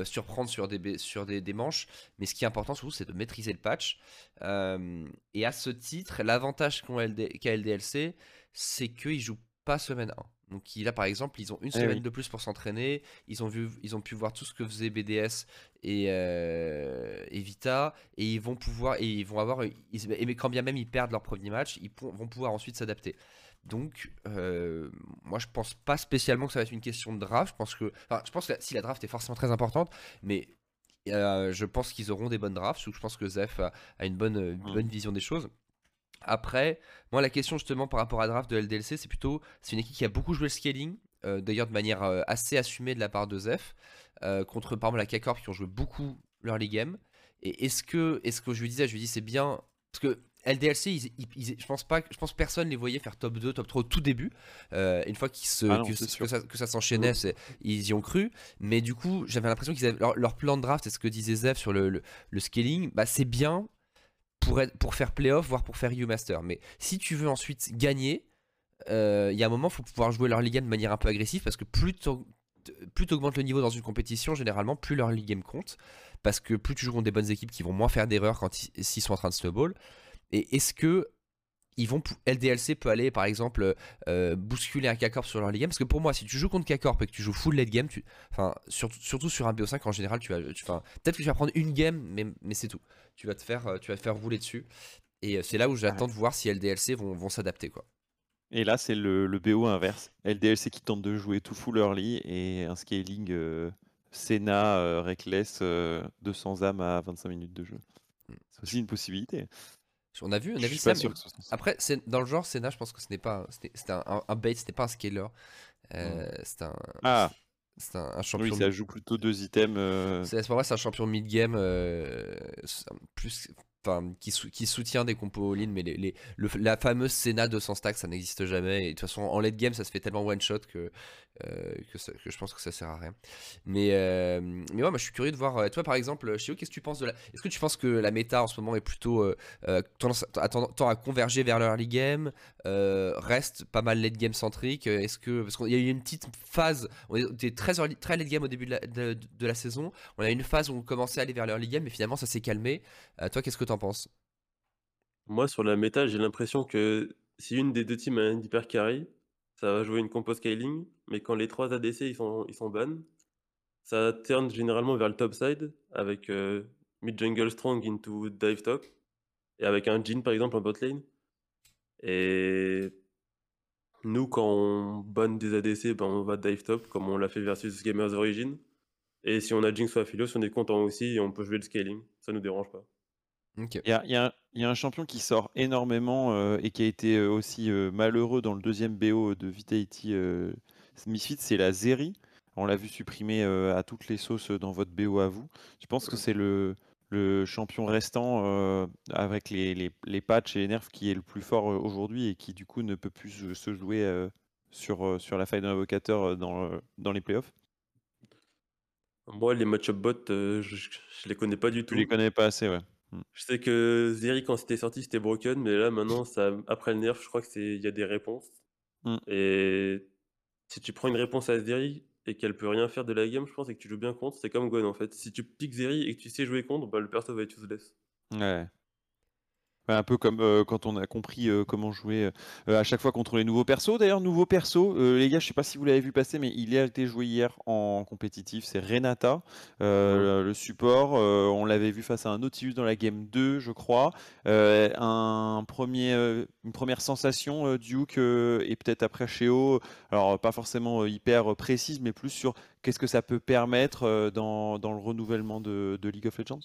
surprendre sur des sur des, des, manches mais ce qui est important surtout c'est de maîtriser le patch et à ce titre l'avantage qu'a LDLC c'est qu'ils jouent pas semaine 1 donc là, par exemple, ils ont une eh semaine de plus pour s'entraîner. Ils ont vu, ils ont pu voir tout ce que faisait BDS et, euh, Vita, et ils vont pouvoir, et ils vont avoir, mais quand bien même ils perdent leur premier match, ils vont pouvoir ensuite s'adapter. Donc, euh, moi, je pense pas spécialement que ça va être une question de draft. Je pense que, enfin, je pense que si la draft est forcément très importante, mais euh, je pense qu'ils auront des bonnes drafts. Ou je pense que Zef a, une bonne, mmh. bonne vision des choses. Après, moi, la question justement par rapport à draft de LDLC, c'est plutôt, c'est une équipe qui a beaucoup joué le scaling, euh, d'ailleurs de manière euh, assez assumée de la part de Zef, euh, contre par exemple la K-Corp qui ont joué beaucoup l'early game. Et est-ce que, est-ce que je lui disais, je lui dis c'est bien, parce que LDLC, je pense pas, je pense personne les voyait faire top 2, top 3 au tout début. une fois qu'ils se, ah que, ça, s'enchaînait, ils y ont cru. Mais du coup, j'avais l'impression qu'ils avaient leur, plan de draft, c'est ce que disait Zef sur le, le scaling, bah, c'est bien pour, pour faire playoff, voire pour faire U-Master. Mais si tu veux ensuite gagner, euh, il y a un moment, il faut pouvoir jouer leur ligue de manière un peu agressive parce que plus tu augmentes le niveau dans une compétition, généralement, plus leur ligue game compte. Parce que plus tu joues contre des bonnes équipes qui vont moins faire d'erreurs quand s'ils sont en train de snowball. Et est-ce que ils vont LDLC peut aller par exemple euh, bousculer un K-Corp sur leur ligue game parce que pour moi si tu joues contre K-Corp et que tu joues full late game tu enfin surtout, surtout sur un BO5 en général tu vas peut-être que tu vas prendre une game mais, mais c'est tout. Tu vas te faire euh, tu vas te faire rouler dessus. Et euh, c'est là où j'attends de voir si LDLC vont, vont s'adapter quoi. Et là c'est le, le, BO inverse. LDLC qui tente de jouer tout full early et un scaling Senna Reckless 200 âmes à 25 minutes de jeu. Mm. c'est aussi une possibilité on a vu, on a vu ça. Après, dans le genre, Senna, je pense que ce n'est pas, c'était un, un, bait, c'était pas un scaler. Euh, C'est un. Ah. C'est un, champion. Oui, ça joue plutôt deux items. Euh... C'est c'est un champion mid-game, euh, plus, qui, qui, soutient des compos all-in, mais les, la fameuse Senna 200 stacks, ça n'existe jamais. Et de toute façon, en late game, ça se fait tellement one shot que, euh, que, je pense que ça sert à rien. Mais, euh, mais ouais, moi je suis curieux de voir. Euh, toi, par exemple, Chio, qu'est-ce que tu penses de la. Est-ce que tu penses que la méta en ce moment est plutôt tendance à, tend à converger vers l'early game Reste pas mal late game centrique Est-ce que. Parce qu'il y a eu une petite phase. On était très, très late game au début de la, saison. On a eu une phase où on commençait à aller vers l'early game, mais finalement ça s'est calmé. toi, qu'est-ce que tu en penses? Moi, sur la méta, j'ai l'impression que si une des deux teams a un hyper carry, ça va jouer une compo scaling, mais quand les trois ADC ils sont, ils sont ça turn généralement vers le top side avec euh, mid jungle strong into dive top et avec un Jin par exemple en bot lane. Et nous, quand on ban des ADC, ben on va dive top comme on l'a fait versus Gamers Origin. Et si on a Jinx ou Aphelios, on est content aussi et on peut jouer le scaling. Ça nous dérange pas. Il y, a, un champion qui sort énormément euh, et qui a été euh, aussi euh, malheureux dans le deuxième BO de Vitality Misfit, c'est la Zeri. On l'a vu supprimer à toutes les sauces dans votre BO à vous. Je pense que c'est le, champion restant avec les, les, patchs et les nerfs qui est le plus fort aujourd'hui et qui du coup ne peut plus se jouer sur, sur la faille d'un invocateur dans, dans les playoffs. Moi, les match-up bot, je, je, les connais pas du tout. Je les connais pas assez, ouais. Mmh. Je sais que Zeri, quand c'était sorti, c'était broken, mais là, maintenant, ça, après le nerf, je crois que c'est, il y a des réponses. Mmh. Et si tu prends une réponse à Zeri, et qu'elle peut rien faire de la game, je pense, et que tu joues bien contre, c'est comme Gwen en fait. Si tu piques Zeri et que tu sais jouer contre, bah, le perso va être useless. Ouais. Un peu comme euh, quand on a compris euh, comment jouer euh, à chaque fois contre les nouveaux persos. D'ailleurs, nouveau perso, les gars, je sais pas si vous l'avez vu passer, mais il a été joué hier en compétitif. C'est Renata, le support. on l'avait vu face à un Nautilus dans la game 2, je crois. un premier, une première sensation, Duke, et peut-être après Sheo. Alors, pas forcément hyper précise, mais plus sur qu'est-ce que ça peut permettre dans, le renouvellement de League of Legends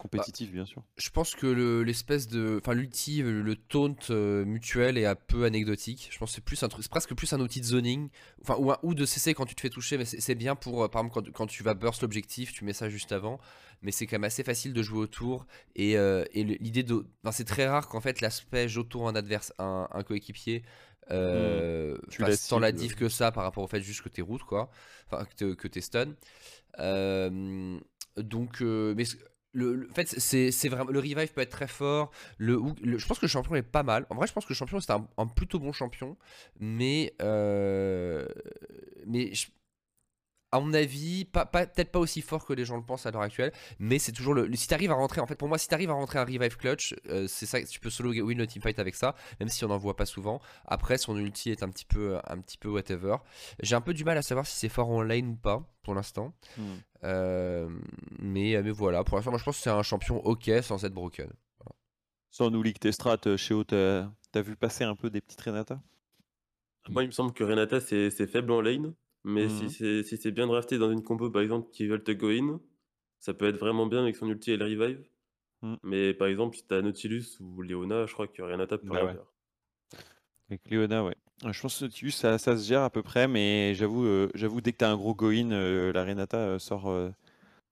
compétitif, bien sûr. Je pense que l'espèce de. Enfin, l'outil, le taunt euh, mutuel est un peu anecdotique. Je pense que c'est plus un truc, c'est presque plus un outil de zoning. Enfin, ou, un, ou de CC quand tu te fais toucher, mais c'est bien pour, euh, par exemple, quand, tu vas burst l'objectif, tu mets ça juste avant. Mais c'est quand même assez facile de jouer autour. Et, euh, et l'idée de. Enfin, c'est très rare qu'en fait l'aspect j'autour un adverse, un, un coéquipier. Euh, mmh. sans la diff que ça par rapport au fait juste que t'es route quoi enfin que t'es stun donc mais le, fait, c'est vraiment le revive peut être très fort. Le, je pense que le champion est pas mal. En vrai, je pense que le champion c'est un, plutôt bon champion, mais euh, mais à mon avis, pas, peut-être pas aussi fort que les gens le pensent à l'heure actuelle, mais c'est toujours le. Si t'arrives à rentrer, en fait, pour moi, si t'arrives à rentrer un revive clutch, euh, c'est ça, tu peux solo win le teamfight avec ça, même si on n'en voit pas souvent. Après, son ulti est un petit peu, un petit peu whatever. J'ai un peu du mal à savoir si c'est fort en lane ou pas pour l'instant, hmm. euh, mais, mais voilà. Pour l'instant, moi, je pense que c'est un champion ok sans être broken. Sans nous leak tes strats, euh, Chéo, t'as vu passer un peu des petites Renata? Moi, il me semble que Renata c'est faible en lane. Mais si mmh c'est si c'est bien drafté dans une compo, par exemple, qui veulent te go in, ça peut être vraiment bien avec son ulti et le revive. Mmh. Mais par exemple, si t'as Nautilus ou Leona, je crois que Renata peut bah rien faire. Avec Leona, ouais. Je pense que Nautilus, ça, ça se gère à peu près, mais j'avoue, euh, j'avoue dès que t'as un gros go-in, euh, la Renata euh, sort,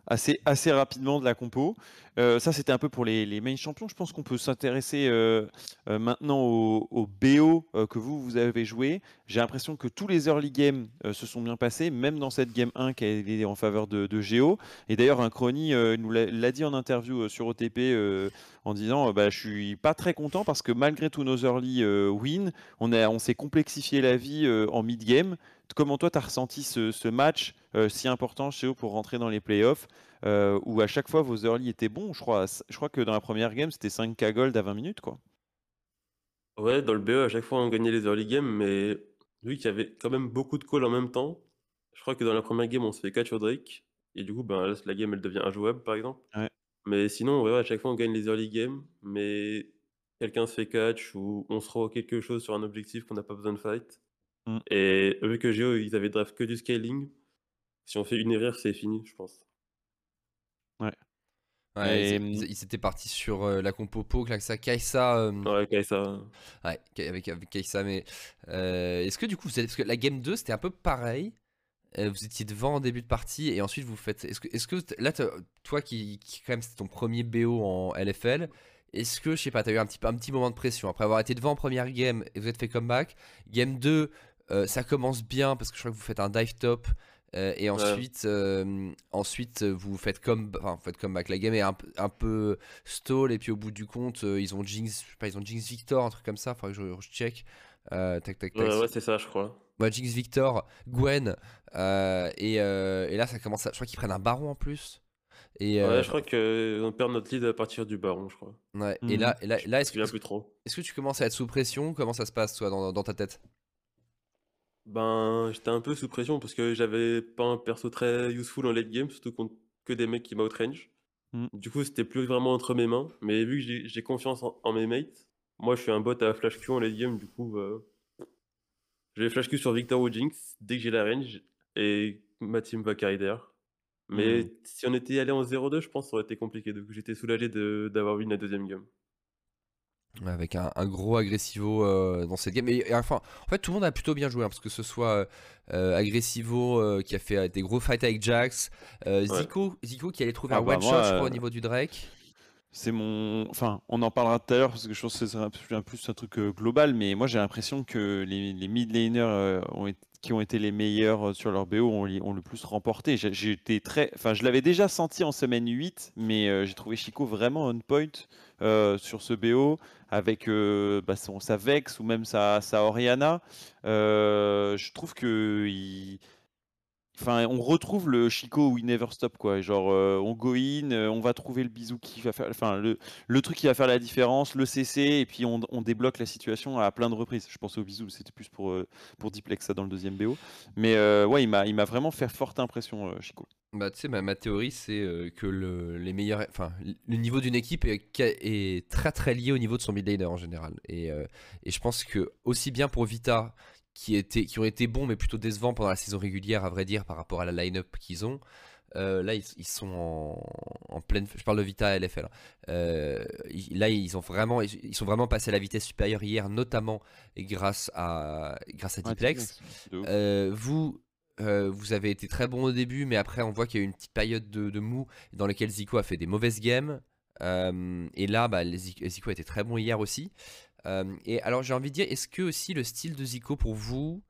assez, assez rapidement de la compo. Euh, ça, c'était un peu pour les, main champions. Je pense qu'on peut s'intéresser euh, euh, maintenant au, BO que vous, vous avez joué. J'ai l'impression que tous les early games se sont bien passés, même dans cette game 1 qui est en faveur de, de Géo. Et d'ailleurs, un Chrony nous l'a dit en interview sur OTP en disant bah, Je suis pas très content parce que malgré tous nos early wins, on, s'est complexifié la vie en mid-game. Comment toi, tu as ressenti ce match si important chez eux pour rentrer dans les playoffs euh, où à chaque fois vos early étaient bons. Je crois, je crois que dans la première game, c'était 5k gold à 20 minutes. quoi. Ouais, dans le BE, à chaque fois, on gagnait les early games, mais vu qu'il y avait quand même beaucoup de calls en même temps, je crois que dans la première game, on se fait catch au Drake, et du coup, ben, la game, elle devient injouable, par exemple. Mais sinon, ouais, à chaque fois, on gagne les early games, mais quelqu'un se fait catch ou on se rend quelque chose sur un objectif qu'on n'a pas besoin de fight. Mm. Et vu que Géo, ils avaient draft que du scaling, si on fait une erreur, c'est fini, je pense. Ouais. Ouais, ils, étaient partis sur euh, la compo Po, Kaisa. Kaisa. Ouais, Kaisa. Ouais, avec, avec Kaisa. Mais euh, est-ce que du coup, vous Parce que la game 2, c'était un peu pareil. Euh, vous étiez devant en début de partie et ensuite vous faites. Est-ce que, est que là, toi qui, qui, quand même, c'était ton premier BO en LFL, est-ce que, je sais pas, t'as eu un petit, un petit moment de pression après avoir été devant en première game et vous êtes fait comeback Game 2, ça commence bien parce que je crois que vous faites un dive top. Euh, et ensuite, euh, ensuite, vous faites comme, enfin, vous faites comme back. La game est un, un, peu stall et puis au bout du compte, euh, ils ont Jinx, je sais pas, ils ont Jinx Victor, un truc comme ça. Faudrait que je, check. tac, tac, tac. Ouais, c'est ça, je crois. Ouais, Jinx Victor, Gwen, et, et, là, ça commence. À, je crois qu'ils prennent un baron en plus. Et ouais, je crois qu'on perd notre lead à partir du baron, je crois. Ouais. Et là, là, là est-ce que, est-ce que tu commences à être sous pression? Comment ça se passe, toi, dans, dans ta tête? Ben, j'étais un peu sous pression parce que j'avais pas un perso très useful en late game, surtout contre que des mecs qui m'outrange. Mm. Du coup, c'était plus vraiment entre mes mains. Mais vu que j'ai confiance en, mes mates, moi je suis un bot à flash Q en late game, du coup, bah, je vais flash Q sur Victor ou Jinx dès que j'ai la range et ma team va carry derrière. Mais mm. si on était allé en 0-2, je pense que ça aurait été compliqué. Donc j'étais soulagé d'avoir win la deuxième game avec un, gros agressivo euh, dans cette game. Et, enfin, en fait, tout le monde a plutôt bien joué, hein, parce que ce soit euh, agressivo euh, qui a fait des gros fights avec Jax, Zico, Zico qui allait trouver ah un bah one shot au niveau du Drake. C'est mon. Enfin, on en parlera tout à l'heure parce que je pense que c'est un, plus un truc global, mais moi j'ai l'impression que les, les mid laners qui ont été les meilleurs sur leur BO ont, ont le plus remporté. J'étais très. Enfin, je l'avais déjà senti en semaine 8, mais j'ai trouvé Chico vraiment on point. Euh, sur ce BO avec euh, bah, sa Vex ou même sa, sa Oriana. Euh, je trouve que Enfin, on retrouve le Chico We Never Stop, quoi. Genre, euh, on go in, euh, on va trouver le bisou qui va faire, enfin, le, le truc qui va faire la différence, le CC, et puis on, on débloque la situation à plein de reprises. Je pensais au bisou, c'était plus pour, euh, pour Diplex, ça, dans le deuxième BO. Mais ouais, il m'a, vraiment fait forte impression, Chico. Bah, tu sais, ma, ma théorie, c'est que le, les meilleurs, le niveau d'une équipe est, est, très très lié au niveau de son mid laner en général. Et, et je pense que aussi bien pour Vita, qui, étaient, qui ont été bons mais plutôt décevants pendant la saison régulière à vrai dire par rapport à la line-up qu'ils ont. Euh, là, ils, sont en, pleine. Je parle de Vita LFL. Hein. Euh, là, ils ont vraiment, ils sont vraiment passés à la vitesse supérieure hier, notamment grâce à grâce à Diplex. Euh, vous, vous avez été très bon au début, mais après, on voit qu'il y a eu une petite période de, mou dans laquelle Zico a fait des mauvaises games. et là, bah, Zico a été très bon hier aussi. Euh, et alors j'ai envie de dire, est-ce que aussi le style de Zico pour vous,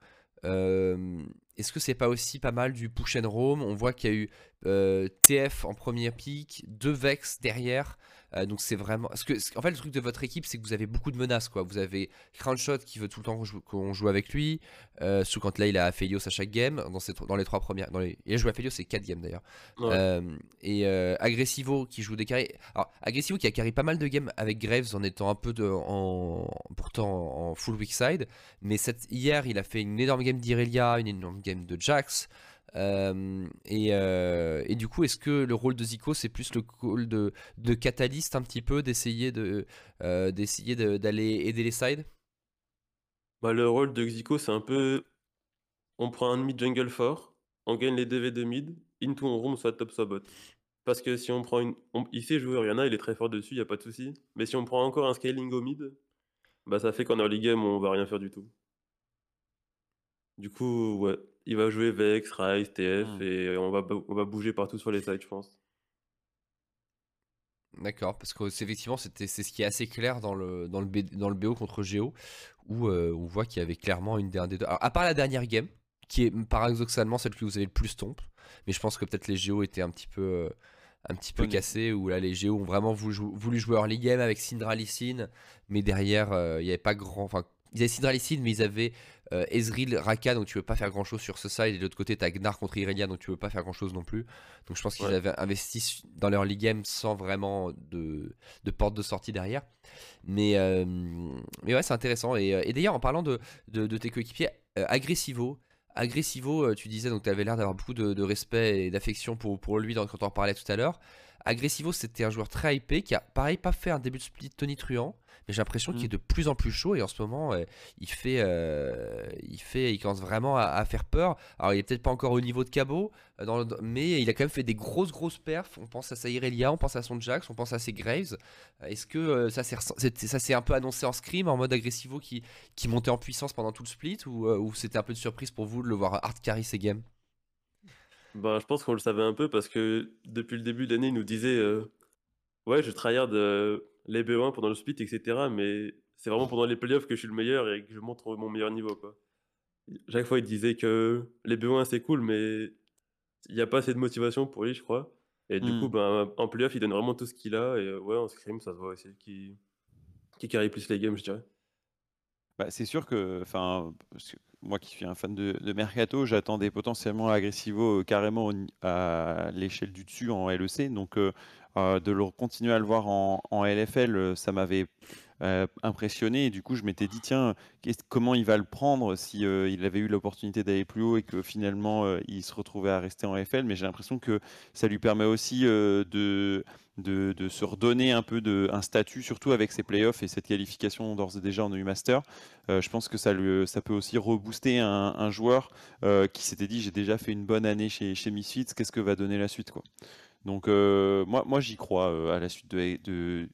euh, est-ce que c'est pas aussi pas mal du push and roam? On voit qu'il y a eu euh, TF en premier pick, deux Vex derrière. Euh, donc c'est vraiment. Parce que, en fait, le truc de votre équipe, c'est que vous avez beaucoup de menaces. quoi. Vous avez Crownshot qui veut tout le temps qu'on joue, avec lui. Euh, sous quand là, il a Aphelios à chaque game. Dans, dans les trois premières. Dans les, il a joué Aphelios, c'est 4 games d'ailleurs. Euh, et Aggressivo qui joue des carries. Alors, Aggressivo qui a carry pas mal de games avec Graves en étant un peu de. En, pourtant en full weak side. Mais cette, hier, il a fait une énorme game d'Irelia, une énorme game de Jax. Euh, euh, et, du coup, est-ce que le rôle de Zico, c'est plus le rôle de, de catalyste un petit peu, d'essayer de, euh, d'aller aider les sides? Bah, Le rôle de Zico, c'est un peu on prend un mid jungle fort, on gagne les DV de mid, into on room, soit top, soit bot. Parce que si on prend une. il sait jouer Oriana, il est très fort dessus, il a pas de souci. Mais si on prend encore un scaling au mid, bah ça fait qu'en early game, on va rien faire du tout. Du coup, ouais, il va jouer Vex, Rise, TF mmh. et on va, on va bouger partout sur les sites, je pense. D'accord, parce que c'est effectivement c'était c'est ce qui est assez clair dans le dans le dans le BO contre Geo où euh, on voit qu'il y avait clairement une des deux. Alors, à part la dernière game qui est paradoxalement celle que vous avez le plus tombe, mais je pense que peut-être les Géo étaient un petit peu euh, un petit peu cassés où là les Géo ont vraiment voulu, voulu jouer early game avec Syndra mais derrière euh, il n'y avait pas grand enfin ils avaient Syndra mais ils avaient euh, Ezreal, Raka, donc tu veux pas faire grand chose sur ce side. Et de l'autre côté, t'as Gnar contre Irelia, donc tu veux pas faire grand chose non plus. Donc je pense qu'ils avaient investi dans leur league game sans vraiment de, de porte de sortie derrière. Mais, euh, mais ouais, c'est intéressant. Et, euh, et d'ailleurs, en parlant de, de, tes coéquipiers, Agressivo. Agressivo, tu disais, donc tu avais l'air d'avoir beaucoup de, respect et d'affection pour, pour lui quand on en parlait tout à l'heure. Agressivo, c'était un joueur très hypé qui a, pareil, pas fait un début de split Tony Truant j'ai l'impression qu'il est mm. de plus en plus chaud et en ce moment, euh, il fait, euh, il fait, il commence vraiment à, faire peur. Alors, il est peut-être pas encore au niveau de Cabot, euh, mais il a quand même fait des grosses, grosses perfs. On pense à Sairelia, on pense à son Jax, on pense à ses Graves. Est-ce que ça s'est un peu annoncé en scrim, en mode agressivo qui, qui montait en puissance pendant tout le split ou, c'était un peu de surprise pour vous de le voir hard carry ses games? Bah, je pense qu'on le savait un peu parce que depuis le début d'année, il nous disait Ouais, je tryhard les B1 pendant le split, etc. Mais c'est vraiment pendant les playoffs que je suis le meilleur et que je montre mon meilleur niveau. Quoi. Chaque fois, il disait que les B1 c'est cool, mais il n'y a pas assez de motivation pour lui, je crois. Et du coup, hmm. ben, en playoff, il donne vraiment tout ce qu'il a. Et ouais, en scrim, ça se voit aussi. Qui, qui carry plus les games, je dirais. Bah, c'est sûr que, enfin, moi qui suis un fan de, Mercato, j'attendais potentiellement Agressivo euh, carrément à l'échelle du dessus en LEC. Donc, euh, euh, de le continuer à le voir en, LFL, ça m'avait euh, impressionné. Et du coup, je m'étais dit, tiens, comment il va le prendre si il avait eu l'opportunité d'aller plus haut et que finalement il se retrouvait à rester en FL. Mais j'ai l'impression que ça lui permet aussi de, de, se redonner un peu de, un statut, surtout avec ses playoffs et cette qualification d'ores et déjà en EU Master. je pense que ça, ça peut aussi rebooster un, joueur qui s'était dit, j'ai déjà fait une bonne année chez, chez Misfits, qu'est-ce que va donner la suite quoi? Donc euh, moi, moi j'y crois euh, à la suite de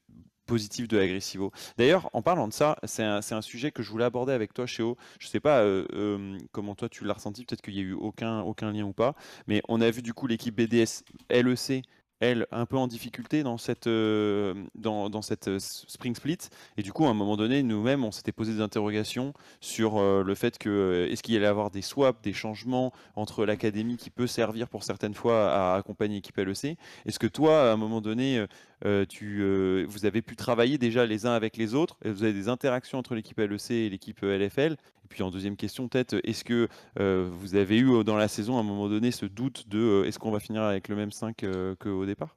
positif de Agressivo. D'ailleurs, en parlant de ça, c'est un, sujet que je voulais aborder avec toi, Chéo. Je sais pas euh, comment toi tu l'as ressenti, peut-être qu'il n'y a eu aucun, aucun lien ou pas, mais on a vu du coup l'équipe BDS LEC elle, un peu en difficulté dans cette, euh, dans, cette euh, Spring Split. Et du coup, à un moment donné, nous-mêmes, on s'était posé des interrogations sur euh, le fait que est-ce qu'il y allait avoir des swaps, des changements entre l'académie qui peut servir pour certaines fois à accompagner l'équipe LEC. Est-ce que toi, à un moment donné, tu, vous avez pu travailler déjà les uns avec les autres, et vous avez des interactions entre l'équipe LEC et l'équipe LFL. Et puis en deuxième question, peut-être, est-ce que vous avez eu dans la saison à un moment donné ce doute de est-ce qu'on va finir avec le même 5 qu'au départ?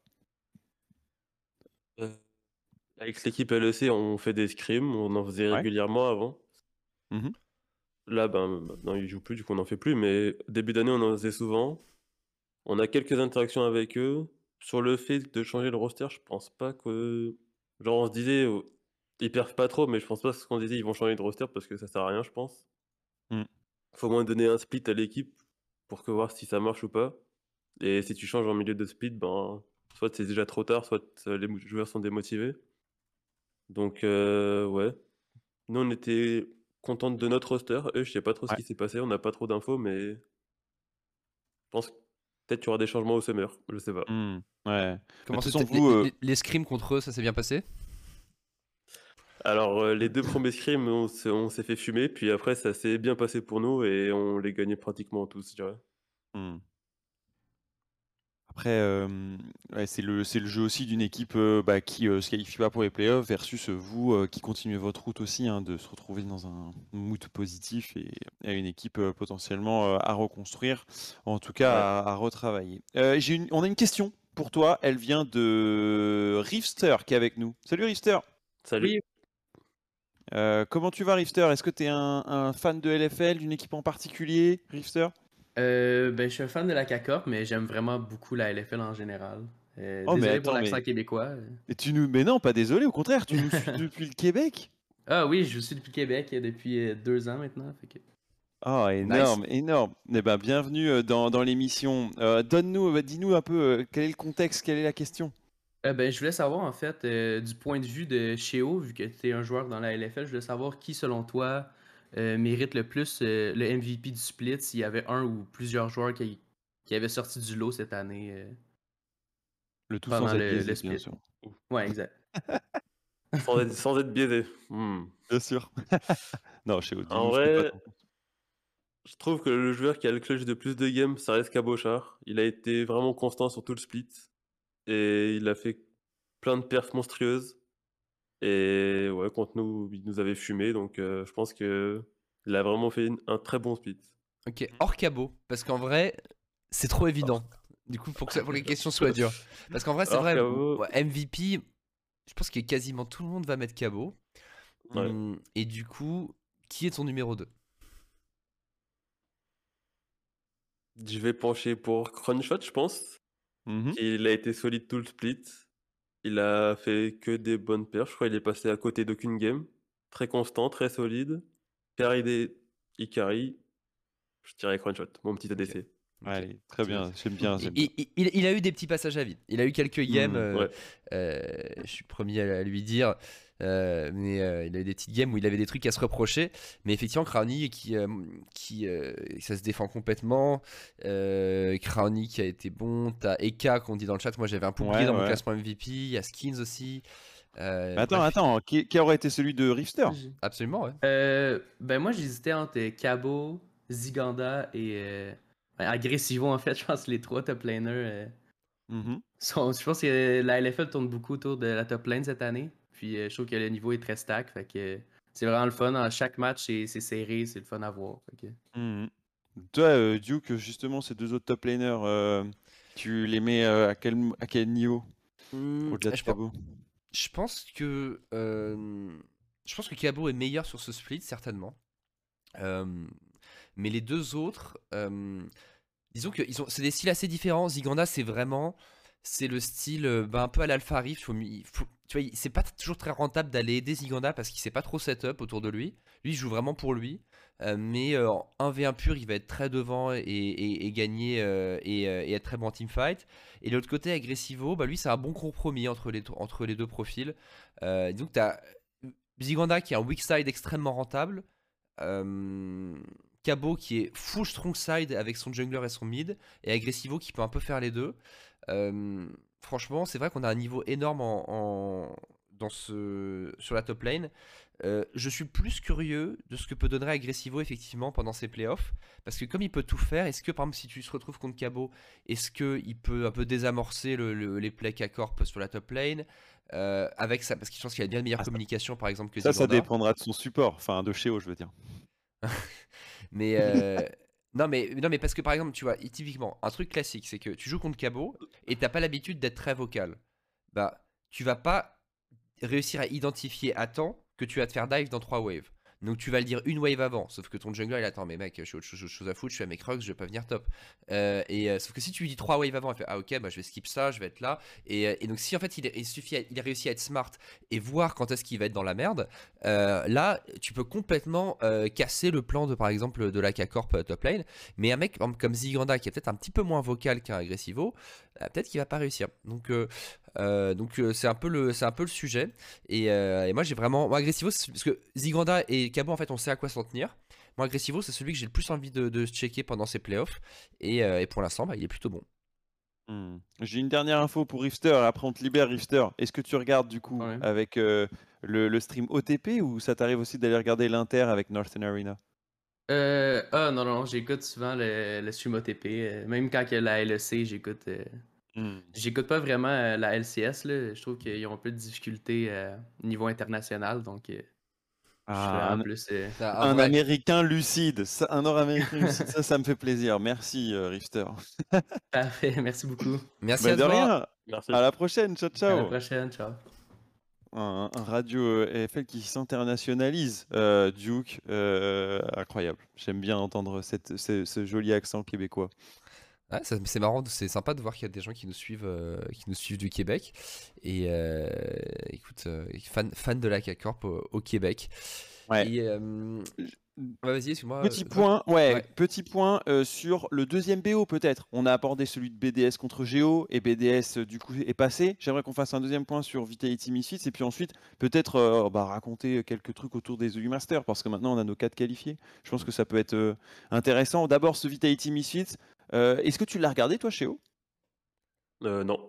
Avec l'équipe LEC, on fait des scrims, on en faisait régulièrement avant. Mmh Là, ben, maintenant, ils jouent plus, du coup, on n'en fait plus. Mais début d'année, on en faisait souvent. On a quelques interactions avec eux. Sur le fait de changer le roster, je pense pas que. Genre, on se disait, oh, ils perdent pas trop, mais je pense pas ce qu'on disait, ils vont changer de roster parce que ça sert à rien, je pense. Il mmh. Faut au moins donner un split à l'équipe pour que voir si ça marche ou pas. Et si tu changes en milieu de split, ben, soit c'est déjà trop tard, soit les joueurs sont démotivés. Donc, euh, ouais. Nous, on était contente de notre roster. Eux, je sais pas trop ce qui s'est passé, on n'a pas trop d'infos, mais je pense peut-être qu'il y aura des changements au summer, je sais pas. Mmh, ouais. Comment ça vous, les, les, scrims contre eux, ça s'est bien passé? Alors, euh, les deux premiers scrims, on s'est fait fumer, puis après, ça s'est bien passé pour nous et on les gagnait pratiquement tous, je dirais. Mmh. Après, c'est le, le jeu aussi d'une équipe bah, qui ne se qualifie pas pour les playoffs versus vous qui continuez votre route aussi, hein, de se retrouver dans un mood positif et, une équipe potentiellement à reconstruire, en tout cas à, retravailler. on a une question pour toi, elle vient de Rifster qui est avec nous. Salut Rifster Salut. Comment tu vas Rifster Est-ce que tu es un, un, fan de LFL, d'une équipe en particulier, Rifster euh, ben, je suis un fan de la CACOP, mais j'aime vraiment beaucoup la LFL en général. Euh, oh, désolé pour l'accent québécois. Et tu nous... Mais non, pas désolé, au contraire, tu nous suis *laughs* depuis le Québec? Ah oui, je suis depuis le Québec depuis euh, deux ans maintenant. Fait Oh, énorme, énorme. Eh ben, bienvenue dans, dans l'émission. Donne-nous, dis-nous un peu quel est le contexte, quelle est la question? Ben, je voulais savoir en fait, du point de vue de Cheo, vu que tu es un joueur dans la LFL, je voulais savoir qui selon toi euh, mérite le plus euh, le MVP du split s'il y avait un ou plusieurs joueurs qui, qui avaient sorti du lot cette année. Euh, le tout sans être biaisé, bien sûr. Ouais, exact. *laughs* sans, être, sans, être, biaisé. Hmm. Bien sûr. *laughs* non, chez Odin, En vrai, je trouve que le joueur qui a le clutch de plus de games, ça reste Cabochard. Il a été vraiment constant sur tout le split. Et il a fait plein de perfs monstrueuses. Et ouais, contre nous, il nous avait fumé, donc euh, je pense que il a vraiment fait un très bon split. Ok, hors cabot, parce qu'en vrai, c'est trop évident. Du coup, pour que, ça, pour les *laughs* questions soient dures. Parce qu'en vrai, c'est vrai, MVP, je pense que quasiment tout le monde va mettre cabot. Hum, et du coup, qui est ton numéro 2 Je vais pencher pour Crunchshot, je pense. Mmh il a été solide tout le split. Il a fait que des bonnes perfs. Je crois qu'il est passé à côté d'aucune game. Très constant, très solide. Carry Ikari. Je dirais Crunchshot, mon petit ADC. Allez, très bien, j'aime bien. Il, a eu des petits passages à vide. Il a eu quelques games, mmh, euh, euh, je suis premier à, lui dire, euh, mais il a eu des petites games où il avait des trucs à se reprocher. Mais effectivement, Crowny, qui, qui ça se défend complètement. Crowny qui a été bon. T'as Eka qu'on dit dans le chat. Moi, j'avais un peu oublié dans mon classement MVP. Il y a Skins aussi. attends, attends, qui, aurait été celui de Rifster Absolument, ouais. ben moi, j'hésitais entre Cabo, Ziganda et agressivement en fait, je pense que les trois top laners. Euh, mm-hmm. je pense que la LFL tourne beaucoup autour de la top lane cette année. Puis euh, je trouve que le niveau est très stack. Fait que c'est vraiment le fun. À chaque match, c'est serré, c'est le fun à voir. Mm-hmm. Toi, euh, Duke, justement, ces deux autres top laners, tu les mets à, quel, à quel niveau? Mmh, Au-delà de Cabo Je pense que. je pense que Cabo est meilleur sur ce split, certainement. mais les deux autres, disons que c'est des styles assez différents. Ziganda, c'est vraiment, c'est le style euh, bah, un peu à l'Alpha Rift. tu vois, c'est pas toujours très rentable d'aller aider Ziganda parce qu'il sait pas trop setup autour de lui. Lui, il joue vraiment pour lui. Euh, mais euh, en 1v1 pur, il va être très devant et, gagner et, être très bon en teamfight. Et l'autre côté, Aggressivo, bah, lui, c'est un bon compromis entre les, deux profils. donc, tu as qui est un weak side extrêmement rentable. Cabo qui est full strong side avec son jungler et son mid, et Aggressivo qui peut un peu faire les deux. Franchement, c'est vrai qu'on a un niveau énorme en, dans ce, sur la top lane. Euh, je suis plus curieux de ce que peut donner Agressivo effectivement pendant ces playoffs. Parce que comme il peut tout faire, est-ce que par exemple si tu te retrouves contre Cabo, est-ce qu'il peut un peu désamorcer les plays K-Corp sur la top lane euh, avec ça Parce qu'il pense qu'il a bien de meilleure ah, communication par exemple que Ça, ça dépendra de son support, enfin de Cheo je veux dire. *laughs* mais... Non mais, non parce que par exemple, tu vois, typiquement, un truc classique, c'est que tu joues contre Cabo et t'as pas l'habitude d'être très vocal. Bah, tu vas pas réussir à identifier à temps que tu vas te faire dive dans trois waves. Donc tu vas le dire une wave avant, sauf que ton jungler il attend, mais mec, je suis autre chose, à foutre, je suis à mes crocs, je vais pas venir top. Euh, et euh, sauf que si tu lui dis trois waves avant, il fait ah ok, bah je vais skip ça, je vais être là. Et, euh, donc si en fait il, il a réussi à être smart et voir quand est-ce qu'il va être dans la merde, là tu peux complètement casser le plan de par exemple de la K-Corp top lane. Mais un mec comme Ziganda qui est peut-être un petit peu moins vocal qu'un Agressivo, peut-être qu'il va pas réussir. Donc euh, donc euh, c'est un peu le c'est un peu le sujet et, euh, moi j'ai vraiment moi Agressivo parce que Ziganda et Cabo en fait on sait à quoi s'en tenir. Moi Agressivo c'est celui que j'ai le plus envie de, checker pendant ces playoffs et, pour l'instant bah, il est plutôt bon. Hmm. J'ai une dernière info pour Rifter, après on te libère Rifter. Est-ce que tu regardes du coup avec le, stream OTP ou ça t'arrive aussi d'aller regarder l'Inter avec Northern Arena? Ah non, non, j'écoute souvent le, stream OTP. même quand il y a la LEC, j'écoute Hmm. J'écoute pas vraiment euh, la LCS, là. je trouve qu'ils ont un peu de difficultés euh, au niveau international, donc euh, ah, un, plus, un américain lucide, un nord-américain lucide, ça, ça me fait plaisir. Merci, Rifter. *laughs* Parfait, merci beaucoup. Merci bah, à de rien. Merci. À la prochaine, ciao, ciao. À la prochaine, ciao. Un, radio EFL qui s'internationalise, Duke, incroyable. J'aime bien entendre cette, ce joli accent québécois c'est marrant, c'est sympa de voir qu'il y a des gens qui nous suivent, euh, qui nous suivent du Québec. Et euh, écoute, euh, fan, fan de la CAC-Corp au, Québec. Ouais. vas-y, excuse-moi. Petit point, ouais, petit point sur le deuxième BO peut-être. On a abordé celui de BDS contre Géo et BDS du coup est passé. J'aimerais qu'on fasse un deuxième point sur Vitality Misfits et puis ensuite peut-être bah, raconter quelques trucs autour des EU Masters parce que maintenant on a nos quatre qualifiés. Je pense que ça peut être intéressant. D'abord ce Vitality Misfits. Euh, est-ce que tu l'as regardé, toi, Chéo? Euh, Non.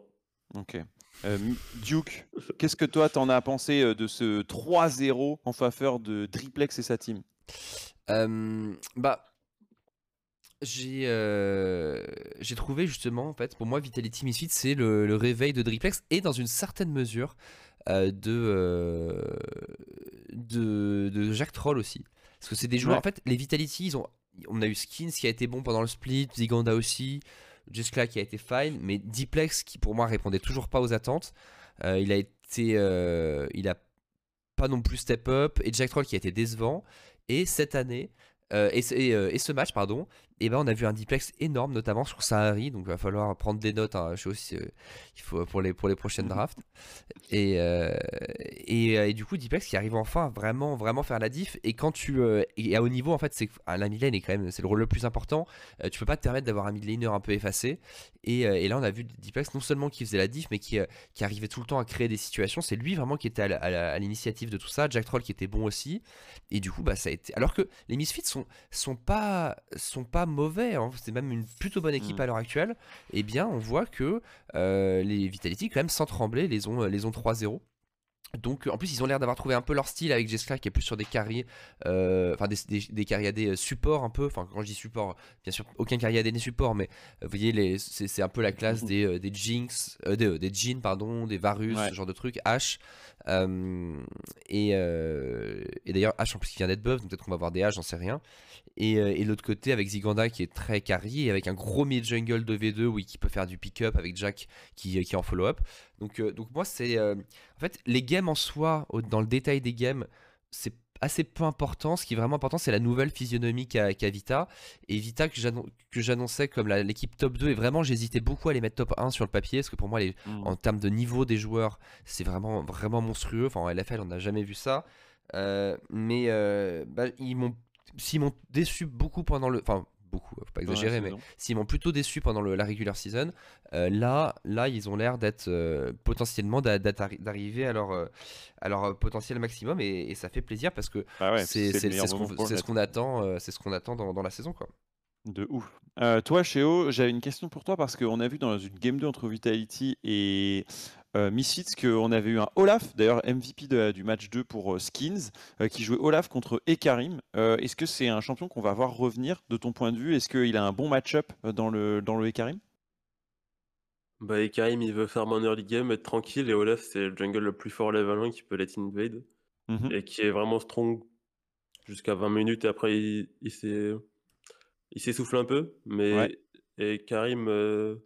Ok. Euh, Duke, qu'est-ce que toi, t'en as pensé de ce 3-0 en faveur de Driplex et sa team? Bah. J'ai j'ai trouvé justement, en fait, pour moi, Vitality Misfits, c'est le, réveil de Driplex et dans une certaine mesure de, de, de Jacques Troll aussi. Parce que c'est des joueurs, en fait, les Vitality, ils ont on a eu Skins qui a été bon pendant le split, Ziganda aussi, Juscla qui a été fine, mais Diplex qui pour moi répondait toujours pas aux attentes. Euh, il a été, euh, il a pas non plus step up et Jack Troll qui a été décevant. Et cette année, euh, et, et, ce match, pardon, et ben on a vu un diplex énorme, notamment sur Sahari, donc il va falloir prendre des notes. Hein, sais il faut pour les pour les prochaines mhm. drafts. Et, euh, et, euh, et, du coup, diplex qui arrive enfin à vraiment vraiment faire la diff. Et quand tu euh, et à haut niveau, en fait, c'est la mid lane est quand même c'est le rôle le plus important. tu peux pas te permettre d'avoir un mid laner un peu effacé. Et, et, là, on a vu diplex non seulement qui faisait la diff, mais qui qui arrivait tout le temps à créer des situations. C'est lui vraiment qui était à l'initiative de tout ça. Jack Troll qui était bon aussi. Et du coup, bah ça a été. Alors que les Misfits sont sont pas sont pas mauvais, hein. c'est même une plutôt bonne équipe mm. à l'heure actuelle, et eh bien on voit que euh, les Vitality, quand même sans trembler, les ont, les ont 3-0. Donc en plus ils ont l'air d'avoir trouvé un peu leur style avec Jessica qui est plus sur des carrières, euh, enfin des, des, des carrières euh, supports un peu, enfin quand je dis support, bien sûr aucun carrière n'est support, mais vous voyez c'est un peu la classe des, des Jinx, des, des Jeans pardon, des Varus, ce genre de trucs, H. et, et d'ailleurs H en plus qui vient d'être buff, donc peut-être qu'on va voir des H, j'en sais rien. Euh, et, l'autre côté avec Ziganda qui est très carry et avec un gros mid jungle de V2 oui, qui peut faire du pick-up avec Jack qui, qui est en follow-up. Donc, euh, donc moi, c'est. Euh, en fait, les games en soi, dans le détail des games, c'est assez peu important. Ce qui est vraiment important, c'est la nouvelle physionomie qu'a Vita. Et Vita que j'annonçais comme l'équipe top 2. Et vraiment, j'hésitais beaucoup à les mettre top 1 sur le papier. Parce que pour moi, les, mmh. en termes de niveau des joueurs, c'est vraiment, vraiment monstrueux. Enfin, en LFL, on n'a jamais vu ça. mais bah, ils m'ont s'ils m'ont déçu beaucoup pendant le. Enfin, beaucoup, faut pas exagérer, mais s'ils m'ont plutôt déçu pendant le, la regular season, euh, là, là, ils ont l'air d'être euh, potentiellement d'arriver à leur, euh, à leur potentiel maximum et, ça fait plaisir parce que ah c'est ce qu'on attend, c'est ce qu'on attend dans, dans, la saison, quoi. De ouf. toi, Chéo, j'avais une question pour toi parce qu'on a vu dans une game 2 entre Vitality et euh, Misfits qu'on avait eu un Olaf, d'ailleurs MVP du match 2 pour Skins, qui jouait Olaf contre Ekarim. Est-ce que c'est un champion qu'on va voir revenir de ton point de vue? Est-ce qu'il a un bon match-up dans le, dans le Ekarim? Bah, Ekarim, il veut faire un early game, être tranquille, et Olaf, c'est le jungle le plus fort level 1 qui peut let invade, mmh et qui est vraiment strong jusqu'à 20 minutes, et après, il, il s'essouffle un peu, mais et Karim, euh,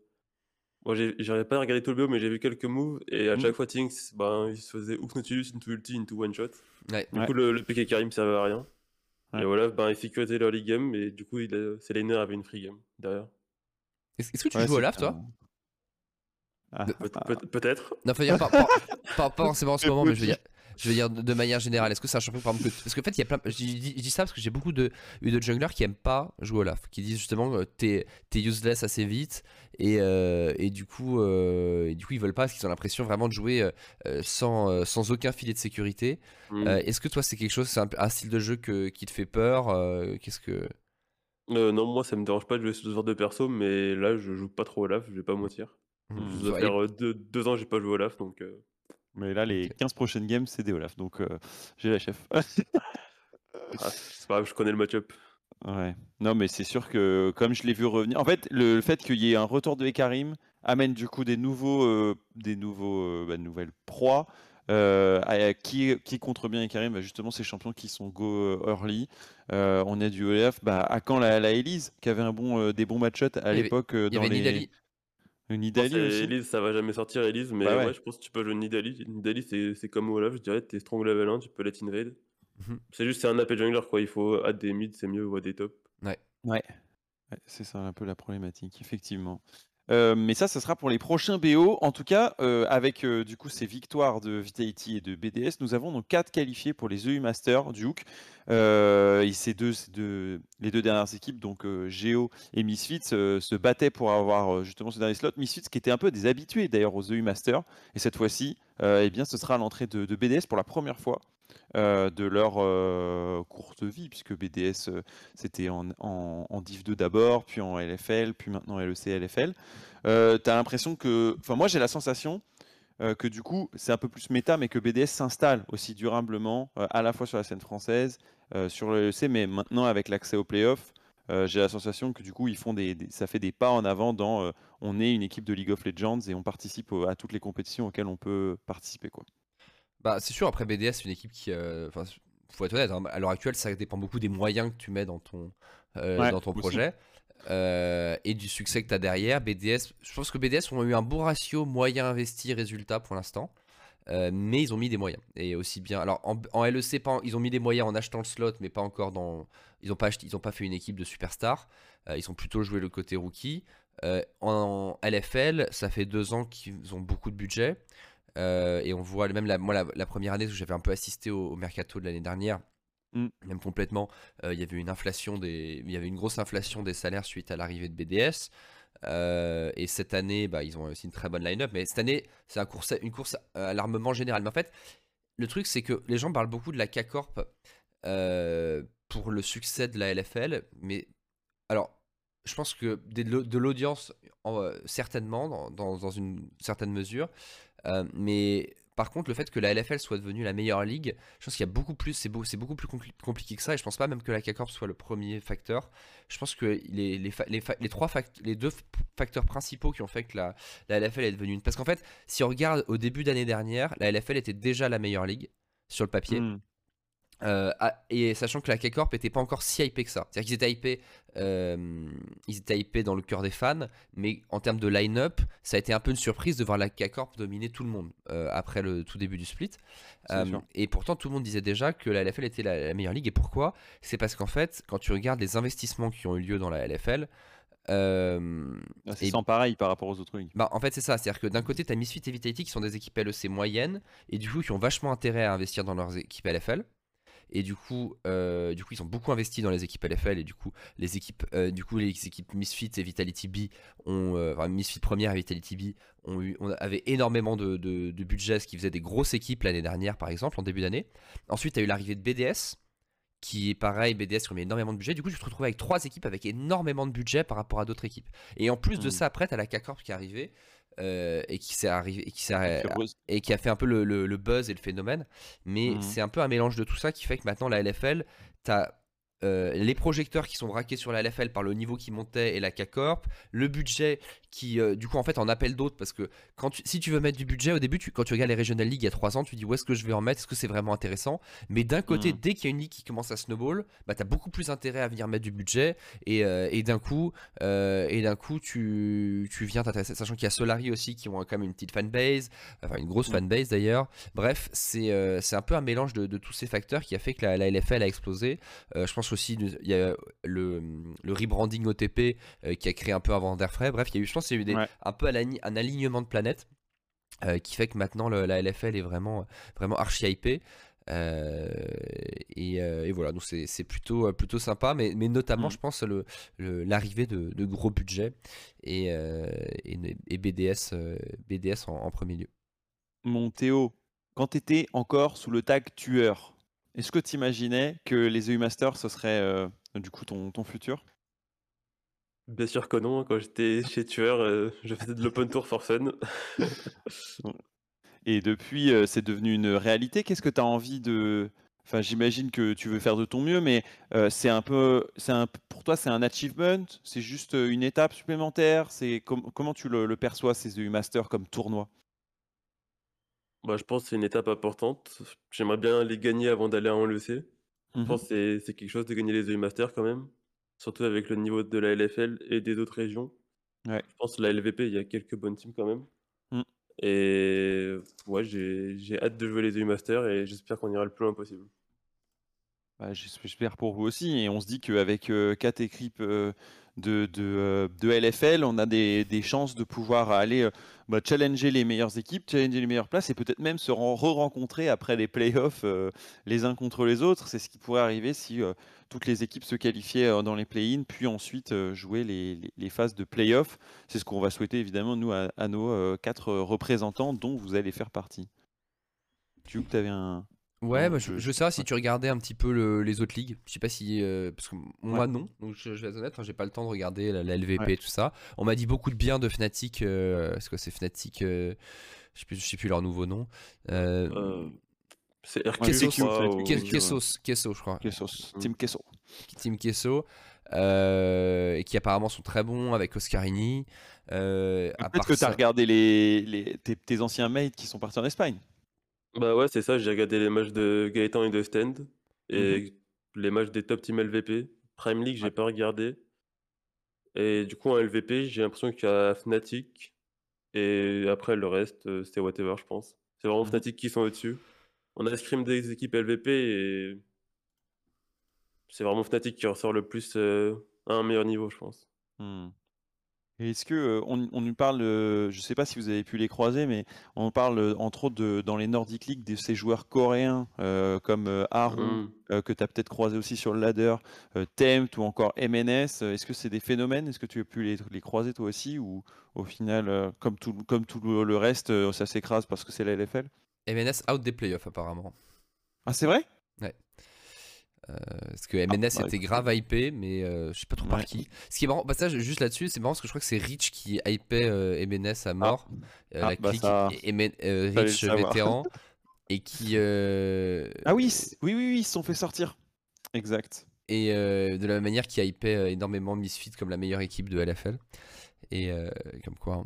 moi j'arrive pas à regarder tout le bio, mais j'ai vu quelques moves, et à mmh. chaque fois, Tinks, ben, il se faisait Hook Nautilus into ulti into one shot. Du coup, le, le PK Karim servait à rien. Et Olaf, ben, il sécurisait l'early game, et du coup, il ses laners avaient une free game derrière. Est-ce que tu joues Olaf, toi? ah. Peut-être. Non, faut dire pas, pas, pas, pas en ce *laughs* moment, mais je veux dire, je veux dire de manière générale. Est-ce que c'est un champion par exemple Parce qu'en fait, il y a plein. Je dis, ça parce que j'ai beaucoup de, de junglers qui aiment pas jouer Olaf, qui disent justement que t'es es useless assez vite et, euh, et du coup, euh, et du coup, ils veulent pas parce qu'ils ont l'impression vraiment de jouer euh, sans, sans aucun filet de sécurité. Mm. Est-ce que toi, c'est quelque chose, c'est un, style de jeu que, qui te fait peur Qu'est-ce que Non, moi, ça me dérange pas de jouer ce genre de perso, mais là, je joue pas trop Olaf. Je vais pas mentir. Ça doit faire deux, deux, ans j'ai pas joué Olaf, donc. Mais là, les 15 prochaines games, c'est des Olaf, donc j'ai la chef. *laughs* Ah, c'est pas grave, je connais le match-up. Ouais. Non, mais c'est sûr que comme je l'ai vu revenir, en fait, le, fait qu'il y ait un retour de Ekarim amène du coup des nouveaux, des nouveaux, bah, nouvelles proies. qui, qui contre bien Ekarim bah, Justement, ces champions qui sont go early. on a du Olaf. Bah, à quand la, la Elise, qui avait un bon, des bons match à l'époque dans les. Nidali aussi. Elise, ça va jamais sortir, Elise, mais bah ouais. je pense que tu peux jouer Nidali. Nidali, c'est comme Olaf, je dirais, t'es strong level 1, tu peux let invade. Mhm. C'est juste, c'est un AP jungler, quoi. Il faut add des mid, c'est mieux, ou add des top. Ouais. Ouais. c'est ça un peu la problématique, effectivement. Euh, mais ça, ce sera pour les prochains BO. En tout cas, euh, avec euh, du coup ces victoires de Vitality et de BDS, nous avons donc quatre qualifiés pour les EU Masters du Hook. et ces deux, les deux dernières équipes, donc Geo et Misfits, se battaient pour avoir justement ce dernier slot. Misfits qui était un peu des habitués d'ailleurs aux EU Masters. Et cette fois-ci, eh bien, ce sera l'entrée de, de, BDS pour la première fois. Euh, de leur euh, courte vie, puisque BDS euh, c'était en, en, Div 2 d'abord, puis en LFL, puis maintenant LEC, LFL. tu as l'impression que. Enfin, moi j'ai la sensation que du coup c'est un peu plus méta, mais que BDS s'installe aussi durablement à la fois sur la scène française, sur le LEC, mais maintenant avec l'accès aux playoffs. j'ai la sensation que du coup ils font des, ça fait des pas en avant dans on est une équipe de League of Legends et on participe à toutes les compétitions auxquelles on peut participer quoi. Bah, c'est sûr, après BDS, c'est une équipe qui. Euh, enfin, faut être honnête, hein, à l'heure actuelle, ça dépend beaucoup des moyens que tu mets dans ton, euh, dans ton projet. Euh, et du succès que tu as derrière. BDS, je pense que BDS ont eu un bon ratio moyen investi résultat pour l'instant. mais ils ont mis des moyens. Et aussi bien. Alors en, LEC, ils ont mis des moyens en achetant le slot, mais pas encore dans. Ils n'ont pas, ils ont pas fait une équipe de superstars. ils ont plutôt joué le côté rookie. en LFL, ça fait deux ans qu'ils ont beaucoup de budget. Euh, et on voit même la, moi la, première année où j'avais un peu assisté au, mercato de l'année dernière, mm. même complètement, euh, il y avait une inflation des, il y avait une grosse inflation des salaires suite à l'arrivée de BDS. Euh, et cette année, bah, ils ont aussi une très bonne line-up. Mais cette année, c'est un course, une course à l'armement général. Mais en fait, le truc, c'est que les gens parlent beaucoup de la K-Corp pour le succès de la LFL. Mais alors, je pense que de l'audience, certainement, dans, dans, dans, une certaine mesure. Euh, mais par contre, le fait que la LFL soit devenue la meilleure ligue, je pense qu'il y a beaucoup plus, c'est beaucoup plus compliqué que ça. Et je pense pas même que la K-Corp soit le premier facteur. Je pense que les, trois les deux facteurs principaux qui ont fait que la, la LFL est devenue une. Parce qu'en fait, si on regarde au début d'année dernière, la LFL était déjà la meilleure ligue sur le papier. Hmm. Euh, et sachant que la K-Corp était pas encore si hypée que ça. C'est-à-dire qu'ils étaient hypés, euh, ils étaient hypés dans le cœur des fans, mais en termes de line-up, ça a été un peu une surprise de voir la K-Corp dominer tout le monde euh, après le tout début du split. et pourtant, tout le monde disait déjà que la LFL était la, meilleure ligue. Et pourquoi? C'est parce qu'en fait, quand tu regardes les investissements qui ont eu lieu dans la LFL, ah, c'est sans pareil par rapport aux autres ligues. Bah, en fait, c'est ça. C'est-à-dire que d'un côté, tu as Misfit et Vitality qui sont des équipes LEC moyennes et du coup qui ont vachement intérêt à investir dans leurs équipes LFL. Et du coup, euh, du coup, ils ont beaucoup investi dans les équipes LFL et du coup, les équipes, euh, du coup, les équipes Misfit et Vitality B ont, euh, enfin, Misfit première et Vitality B ont eu, on avait énormément de, de, budget, ce qui faisait des grosses équipes l'année dernière, par exemple, en début d'année. Ensuite, il y a eu l'arrivée de BDS qui est pareil, BDS qui met énormément de budget. Du coup, tu te retrouves avec trois équipes avec énormément de budget par rapport à d'autres équipes. Et en plus de mmh. ça, après, tu as la K-Corp qui est arrivée. Et qui s'est arrivé et qui, et qui a fait un peu le, buzz et le phénomène mais mmh. c'est un peu un mélange de tout ça qui fait que maintenant la LFL tu as les projecteurs qui sont braqués sur la LFL par le niveau qui montait et la K-Corp, le budget qui, euh, du coup, en fait, en appelle d'autres parce que quand si tu veux mettre du budget au début, tu, quand tu regardes les Regional League il y a 3 ans, tu dis où est-ce que je vais en mettre, est-ce que c'est vraiment intéressant? Mais d'un côté, mmh. dès qu'il y a une ligue qui commence à snowball, bah, tu as beaucoup plus intérêt à venir mettre du budget et, euh, et d'un coup, euh, et d'un coup tu, tu viens t'intéresser, sachant qu'il y a Solari aussi qui ont quand même une petite fanbase, enfin une grosse mmh. fanbase d'ailleurs. Bref, c'est c'est un peu un mélange de, de, tous ces facteurs qui a fait que la, LFL a explosé. je pense aussi, il y a le, le rebranding OTP qui a créé un peu avant d'air frais. Bref, il y a eu, je pense, il y a eu un peu un alignement de planètes euh, qui fait que maintenant la LFL est vraiment, vraiment archi hypée. Euh, euh, et, voilà, donc c'est plutôt, plutôt sympa, mais, mais notamment, mm. je pense, l'arrivée le, de, gros budgets et, et, BDS, BDS en, premier lieu. Mon Théo, quand tu étais encore sous le tag tueur, est-ce que tu imaginais que les EU Masters, ce serait du coup ton, ton futur? Bien sûr que non, quand j'étais chez Tueur, euh, je faisais de l'open tour for fun. *laughs* Et depuis, euh, c'est devenu une réalité. Qu'est-ce que tu as envie de. Enfin, j'imagine que tu veux faire de ton mieux, mais euh, c'est un peu. c'est un, pour toi, c'est un achievement? C'est juste une étape supplémentaire? C'est Comment tu le, perçois, ces EU Masters, comme tournoi? Bah, Je pense que c'est une étape importante. J'aimerais bien les gagner avant d'aller en LEC. Je mmh pense que c'est quelque chose de gagner les EU Masters quand même surtout avec le niveau de la LFL et des autres régions. Je pense que la LVP, il y a quelques bonnes teams quand même. Mm. Et ouais, j'ai hâte de jouer les EU Masters et j'espère qu'on ira le plus loin possible. Bah, j'espère pour vous aussi. Et on se dit qu'avec 4 euh, équipes euh, de, LFL, on a des, chances de pouvoir aller euh, bah, challenger les meilleures équipes, challenger les meilleures places et peut-être même se re-rencontrer après les playoffs les uns contre les autres. C'est ce qui pourrait arriver si toutes les équipes se qualifiaient euh, dans les play-in, puis ensuite euh, jouer les, phases de play-off. C'est ce qu'on va souhaiter évidemment, nous, à, nos euh, quatre représentants dont vous allez faire partie. Tu que tu avais un. Ouais, bah, je, sais pas si tu regardais un petit peu les autres ligues. Je sais pas si. parce que moi, non. Donc, je, vais être honnête, hein, j'ai pas le temps de regarder la, LVP et tout ça. On m'a dit beaucoup de bien de Fnatic. Est-ce que c'est Fnatic Je sais plus, je sais plus leur nouveau nom. C'est Kessos, Kessos, je crois. Kessos, Team Kesso. Team Kesso. Euh, et qui apparemment sont très bons avec Oscarini. Euh, Peut-être que tu as regardé les, les tes, anciens mates qui sont partis en Espagne. Bah ouais, c'est ça. J'ai regardé les matchs de Gaëtan et de Stand. Et mhm. les matchs des top team LVP. Prime League, j'ai pas regardé. Et du coup, en LVP, j'ai l'impression qu'il y a Fnatic. Et après, le reste, euh, c'était whatever, je pense. C'est vraiment mhm. Fnatic qui sont au-dessus on a scrim des équipes LVP et c'est vraiment Fnatic qui ressort le plus euh, à un meilleur niveau, je pense. Hmm. Est-ce que euh, on, nous parle, je ne sais pas si vous avez pu les croiser, mais on parle entre autres de, dans les Nordic League de ces joueurs coréens euh, comme Haru, hmm. que tu as peut-être croisé aussi sur le ladder, Tempt ou encore MNS. Est-ce que c'est des phénomènes? Est-ce que tu as pu les, les, croiser toi aussi Ou au final, comme, tout, comme tout le reste, ça s'écrase parce que c'est la LFL MNS out des playoffs apparemment. Ah c'est vrai? Euh, parce que MNS ah, bah, était grave hypé, mais euh, je sais pas trop par qui. Ce qui est marrant, bah ça, juste là-dessus, c'est marrant parce que je crois que c'est Rich qui hypait euh, MNS à mort. Ah. la bah, clique Rich vétéran. *laughs* et qui. Ah oui, oui, oui, oui, ils se sont fait sortir. Exact. Et de la même manière qui hypait énormément Misfit comme la meilleure équipe de LFL. Et comme quoi.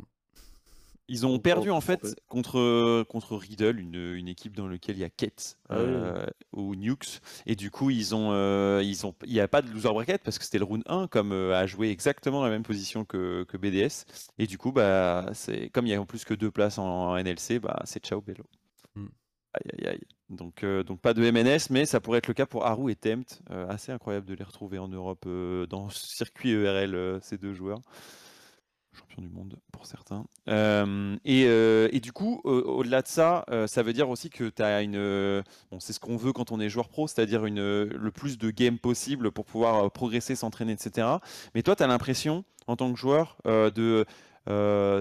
Ils ont perdu en fait contre, contre Riddle, une, une équipe dans laquelle il y a Kate ah euh, ou Nukes. Et du coup, ils ont, euh, ils ont, il n'y a pas de loser bracket parce que c'était le round 1 comme euh, a joué exactement la même position que, que BDS. Et du coup, bah, comme il y a en plus que deux places en, NLC, bah, c'est ciao bello. Hmm. Aïe aïe aïe. Donc, donc pas de MNS, mais ça pourrait être le cas pour Haru et Tempt. assez incroyable de les retrouver en Europe dans ce circuit ERL, ces deux joueurs champion du monde pour certains. Euh, euh, et, du coup, au-delà de ça, euh, ça veut dire aussi que tu as une. Bon, c'est ce qu'on veut quand on est joueur pro, c'est-à-dire une, le plus de games possible pour pouvoir progresser, s'entraîner, etc. Mais toi, tu as l'impression, en tant que joueur, de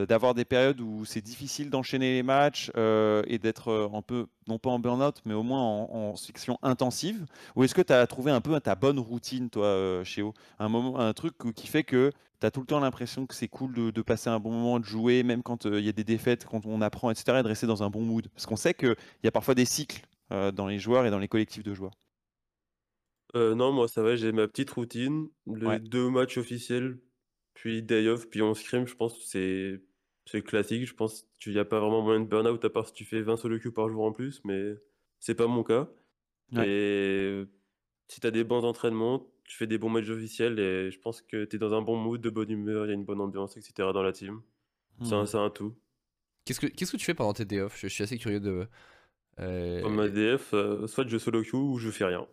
d'avoir des périodes où c'est difficile d'enchaîner les matchs et d'être un peu, non pas en burn-out, mais au moins en, section intensive? Ou est-ce que tu as trouvé un peu ta bonne routine, toi, Chéo? Un, moment, un truc qui fait que tu as tout le temps l'impression que c'est cool de, passer un bon moment, de jouer, même quand il y a des défaites, quand on apprend, etc., et de rester dans un bon mood Parce qu'on sait qu'il y a parfois des cycles dans les joueurs et dans les collectifs de joueurs. non, moi ça va, j'ai ma petite routine, les deux matchs officiels, puis day off, puis on scrim, je pense que c'est classique. Je pense qu'il n'y a pas vraiment moyen de burn-out à part si tu fais 20 solo queues par jour en plus, mais c'est pas mon cas. Et si tu as des bons entraînements, tu fais des bons matchs officiels et je pense que tu es dans un bon mood, de bonne humeur, il y a une bonne ambiance, etc. dans la team. C'est un, mmh. un tout. Qu'est-ce que, qu'est-ce que tu fais pendant tes off? Je, suis assez curieux de. Euh... Comme ma DF, euh, soit je solo queue ou je fais rien.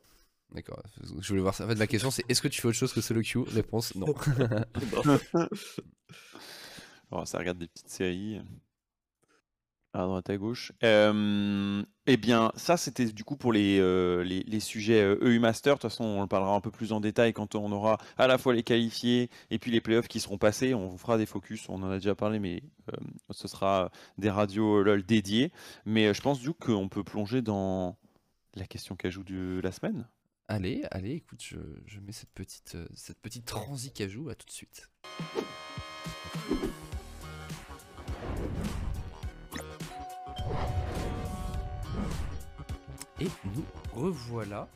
D'accord. Je voulais voir ça. En fait, ma question, c'est est-ce que tu fais autre chose que solo queue? Réponse non. *laughs* bon, *laughs* ça regarde des petites séries à droite à gauche. Euh, eh bien, ça, c'était du coup pour les, euh, sujets EU e Master. De toute façon, on en parlera un peu plus en détail quand on aura à la fois les qualifiés et puis les playoffs qui seront passés. On vous fera des focus. On en a déjà parlé, mais euh, ce sera des radios LOL dédiées. Mais je pense du coup qu'on peut plonger dans la question qu'ajoute de la semaine. Allez, allez, écoute, je, mets cette petite, euh, cette transi joue à tout de suite. Et nous revoilà.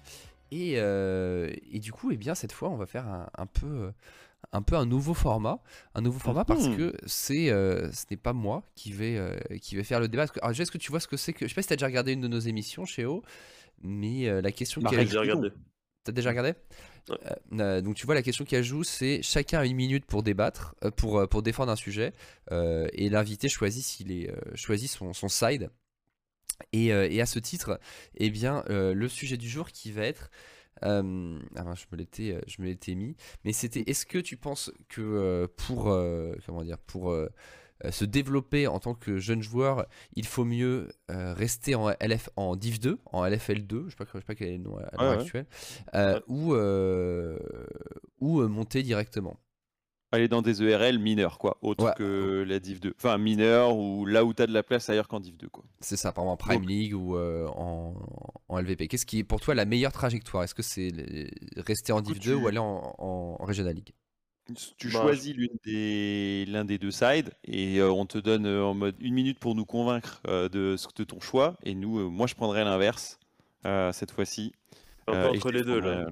Et, euh, et, du coup, eh bien, cette fois, on va faire un, peu, un peu un nouveau format, un nouveau format parce mhm. que c'est, euh, ce n'est pas moi qui vais, qui vais faire le débat. Alors, est-ce que tu vois ce que c'est que je sais pas si tu as déjà regardé une de nos émissions chez O, mais euh, la question qui a... regardé. T'as déjà regardé? Euh, euh, donc tu vois la question qui ajoute c'est chacun a une minute pour débattre, pour, pour défendre un sujet et l'invité choisit s'il est choisit son, son side. Et, et, à ce titre, eh bien le sujet du jour qui va être ah ben, je me l'étais je me l'étais mis, mais c'était est-ce que tu penses que pour comment dire pour euh, se développer en tant que jeune joueur, il faut mieux euh, rester en LF en Div 2, en LFL 2, je sais pas, sais pas quel est le nom à l'heure actuelle, euh, ou ou monter directement? Aller dans des ERL mineurs, quoi, autre que la Div 2. Enfin, mineur ou là où tu as de la place ailleurs qu'en Div 2, quoi. C'est ça, par exemple en Prime League ou en, en, LVP. Qu'est-ce qui est pour toi la meilleure trajectoire? Est-ce que c'est rester en Div 2 ou aller en, en Regional League? Tu bah, choisis l'une des, l'un des deux sides et on te donne en mode une minute pour nous convaincre de, de ton choix. Et nous, moi, je prendrais l'inverse cette fois-ci. entre les deux, là.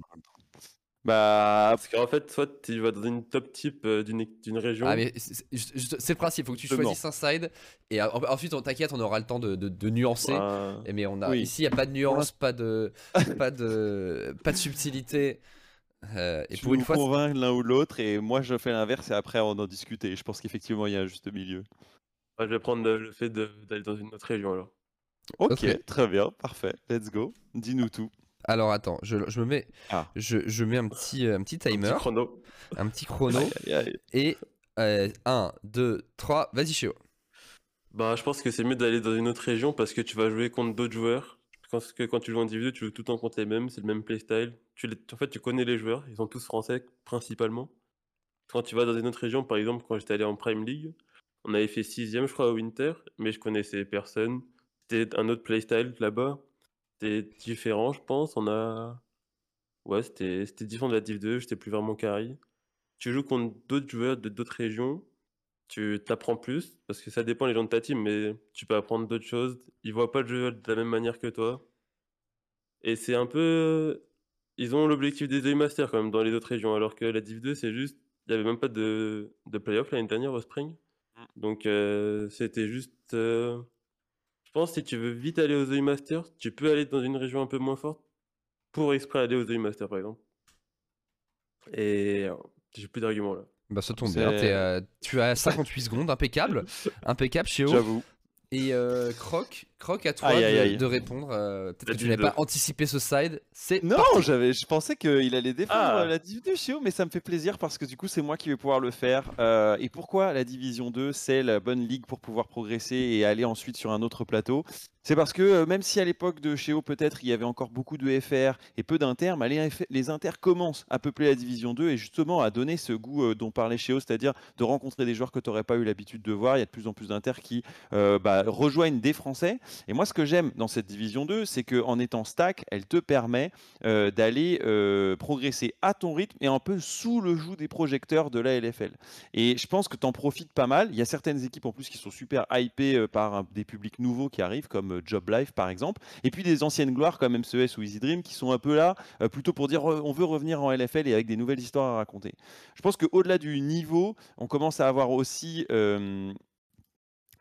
Bah... Parce qu'en fait, soit tu vas dans une top type d'une, d'une région. Ah, mais c'est, le principe, il faut que tu choisisses un side. Et ensuite, on t'inquiète, on aura le temps de, de, nuancer. Mais on a, ici, il n'y a pas de nuance, pas de, pas, de, pas de subtilité. Euh, et pour une fois, convaincre l'un ou l'autre, et moi je fais l'inverse, et après on en discuter. Je pense qu'effectivement il y a un juste milieu. je vais prendre le fait d'aller dans une autre région alors. Ok, très bien, parfait. Let's go. Dis-nous tout. Alors attends, je, je me mets, ah. je, je, mets un petit, un petit timer, un petit chrono, un petit chrono, et 1, 2, 3, vas-y Chéo. Bah, je pense que c'est mieux d'aller dans une autre région parce que tu vas jouer contre d'autres joueurs parce que quand tu joues individu, tu joues tout le temps contre les mêmes, c'est le même playstyle. Tu en fait, tu connais les joueurs, ils sont tous français principalement. Quand tu vas dans une autre région, par exemple, quand j'étais allé en Prime League, on avait fait sixième, je crois, au Winter, mais je connaissais personne. C'était un autre playstyle là-bas. C'était différent, je pense. On a. Ouais, c'était différent de la Div 2, j'étais plus vraiment carry. Tu joues contre d'autres joueurs de d'autres régions, tu t'apprends plus, parce que ça dépend les gens de ta team, mais tu peux apprendre d'autres choses. Ils voient pas le jeu de la même manière que toi. Et c'est un peu. Ils ont l'objectif des EU Masters quand même dans les autres régions, alors que la Div 2, c'est juste. Il n'y avait même pas de, de playoff l'année dernière au Spring. Mm. Donc euh, c'était juste. Euh, je pense si tu veux vite aller aux EU Masters, tu peux aller dans une région un peu moins forte pour exprès aller aux EU Masters par exemple. Et j'ai plus d'arguments là. Bah ça tombe bien, euh, tu as 58 secondes, impeccable, *laughs* impeccable Chéo. J'avoue. Et euh, Croc, Croc, à toi de, répondre. Euh, peut-être que tu n'avais pas anticipé ce side. C'est non, j'avais, je pensais qu'il allait défendre ah. la Division 2 Chio, mais ça me fait plaisir parce que du coup, c'est moi qui vais pouvoir le faire. Euh, et pourquoi la Division 2, c'est la bonne ligue pour pouvoir progresser et aller ensuite sur un autre plateau? C'est parce que euh, même si à l'époque de Cheo, peut-être il y avait encore beaucoup de FR et peu d'Inter, bah, les, les Inter commencent à peupler la Division 2 et justement à donner ce goût dont parlait Cheo, c'est-à-dire de rencontrer des joueurs que tu n'aurais pas eu l'habitude de voir. Il y a de plus en plus d'Inter qui bah, rejoignent des Français. Et moi, ce que j'aime dans cette division 2, c'est qu'en étant stack, elle te permet euh, d'aller euh, progresser à ton rythme et un peu sous le joug des projecteurs de la LFL. Et je pense que tu en profites pas mal. Il y a certaines équipes en plus qui sont super hypées euh, par des publics nouveaux qui arrivent, comme Job Life par exemple. Et puis des anciennes gloires comme MCES ou Easy Dream qui sont un peu là plutôt pour dire on veut revenir en LFL et avec des nouvelles histoires à raconter. Je pense qu'au-delà du niveau, on commence à avoir aussi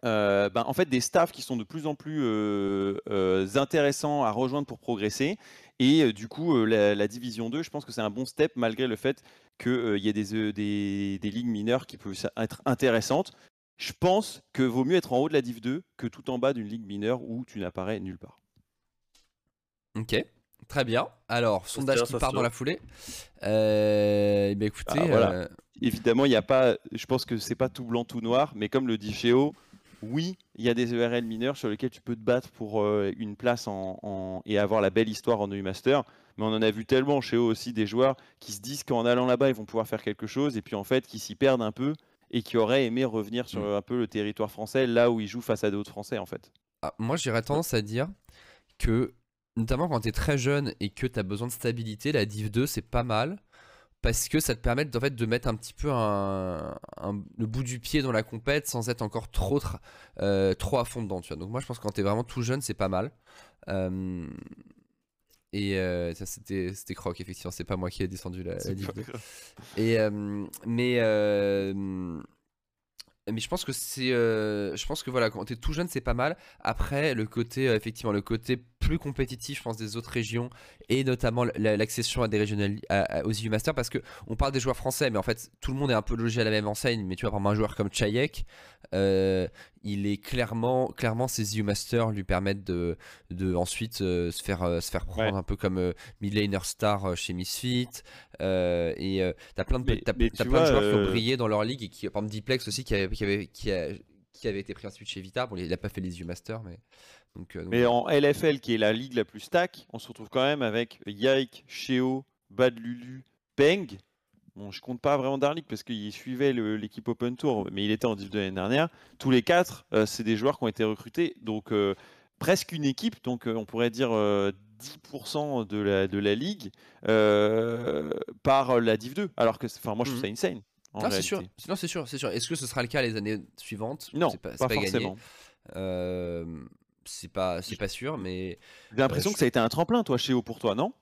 euh, ben, en fait des staffs qui sont de plus en plus euh, euh, intéressants à rejoindre pour progresser. Et du coup, la, Division 2, je pense que c'est un bon step malgré le fait qu'il y ait des, des, des, ligues mineures qui peuvent être intéressantes. Je pense que vaut mieux être en haut de la Div 2 que tout en bas d'une ligue mineure où tu n'apparais nulle part. Ok, très bien. Alors, sondage qui part dans la foulée. Eh ben, écoutez, ah, évidemment, il n'y a pas. Je pense que c'est pas tout blanc, tout noir, mais comme le dit Chéo, oui, il y a des ERL mineurs sur lesquels tu peux te battre pour euh, une place en, et avoir la belle histoire en EU Master. Mais on en a vu tellement chez eux aussi des joueurs qui se disent qu'en allant là-bas, ils vont pouvoir faire quelque chose, et puis en fait, qui s'y perdent un peu et qui auraient aimé revenir sur mm. un peu le territoire français, là où ils jouent face à d'autres Français, en fait. Ah, moi, j'aurais tendance à dire que, notamment quand tu es très jeune et que tu as besoin de stabilité, la Div 2, c'est pas mal parce que ça te permet en fait, de mettre un petit peu le bout du pied dans la compète sans être encore trop, euh, trop à fond dedans. Tu vois. Donc moi je pense que quand tu es vraiment tout jeune, c'est pas mal. Euh, et euh, ça c'était Croc, effectivement, c'est pas moi qui ai descendu la, la Et mais mais je pense que c'est je pense que voilà quand tu es tout jeune c'est pas mal après le côté effectivement le côté plus compétitif, je pense, des autres régions et notamment l'accession à des régionales aux EU Masters parce que on parle des joueurs français, mais en fait tout le monde est un peu logé à la même enseigne. Mais tu vois, par un joueur comme Chayek, euh, il est clairement, clairement ces EU Masters lui permettent de, de ensuite euh, se faire euh, se faire prendre un peu comme midlaner star chez Misfit. et t'as plein de as, plein de joueurs qui ont brillé dans leur ligue et qui, par exemple Diplex aussi qui avait qui avait qui, qui avait été pris ensuite chez Vita. Bon, il n'a pas fait les EU Masters, mais euh, mais en LFL, qui est la ligue la plus stack, on se retrouve quand même avec Yike, Sheo, Bad Lulu, Peng. Bon, je compte pas vraiment Darlik parce qu'il suivait l'équipe Open Tour, mais il était en Div de l'année dernière. Tous les quatre, euh, c'est des joueurs qui ont été recrutés, donc euh, presque une équipe, donc on pourrait dire 10% de la, de la ligue par la Div 2. Alors que, enfin, moi je trouve mmh. ça insane. Non, c'est sûr. c'est sûr, c'est sûr. Est-ce que ce sera le cas les années suivantes? Non, pas, pas, forcément c'est pas, c'est pas sûr, mais. J'ai l'impression que ça a été un tremplin, toi, chez O pour toi, non?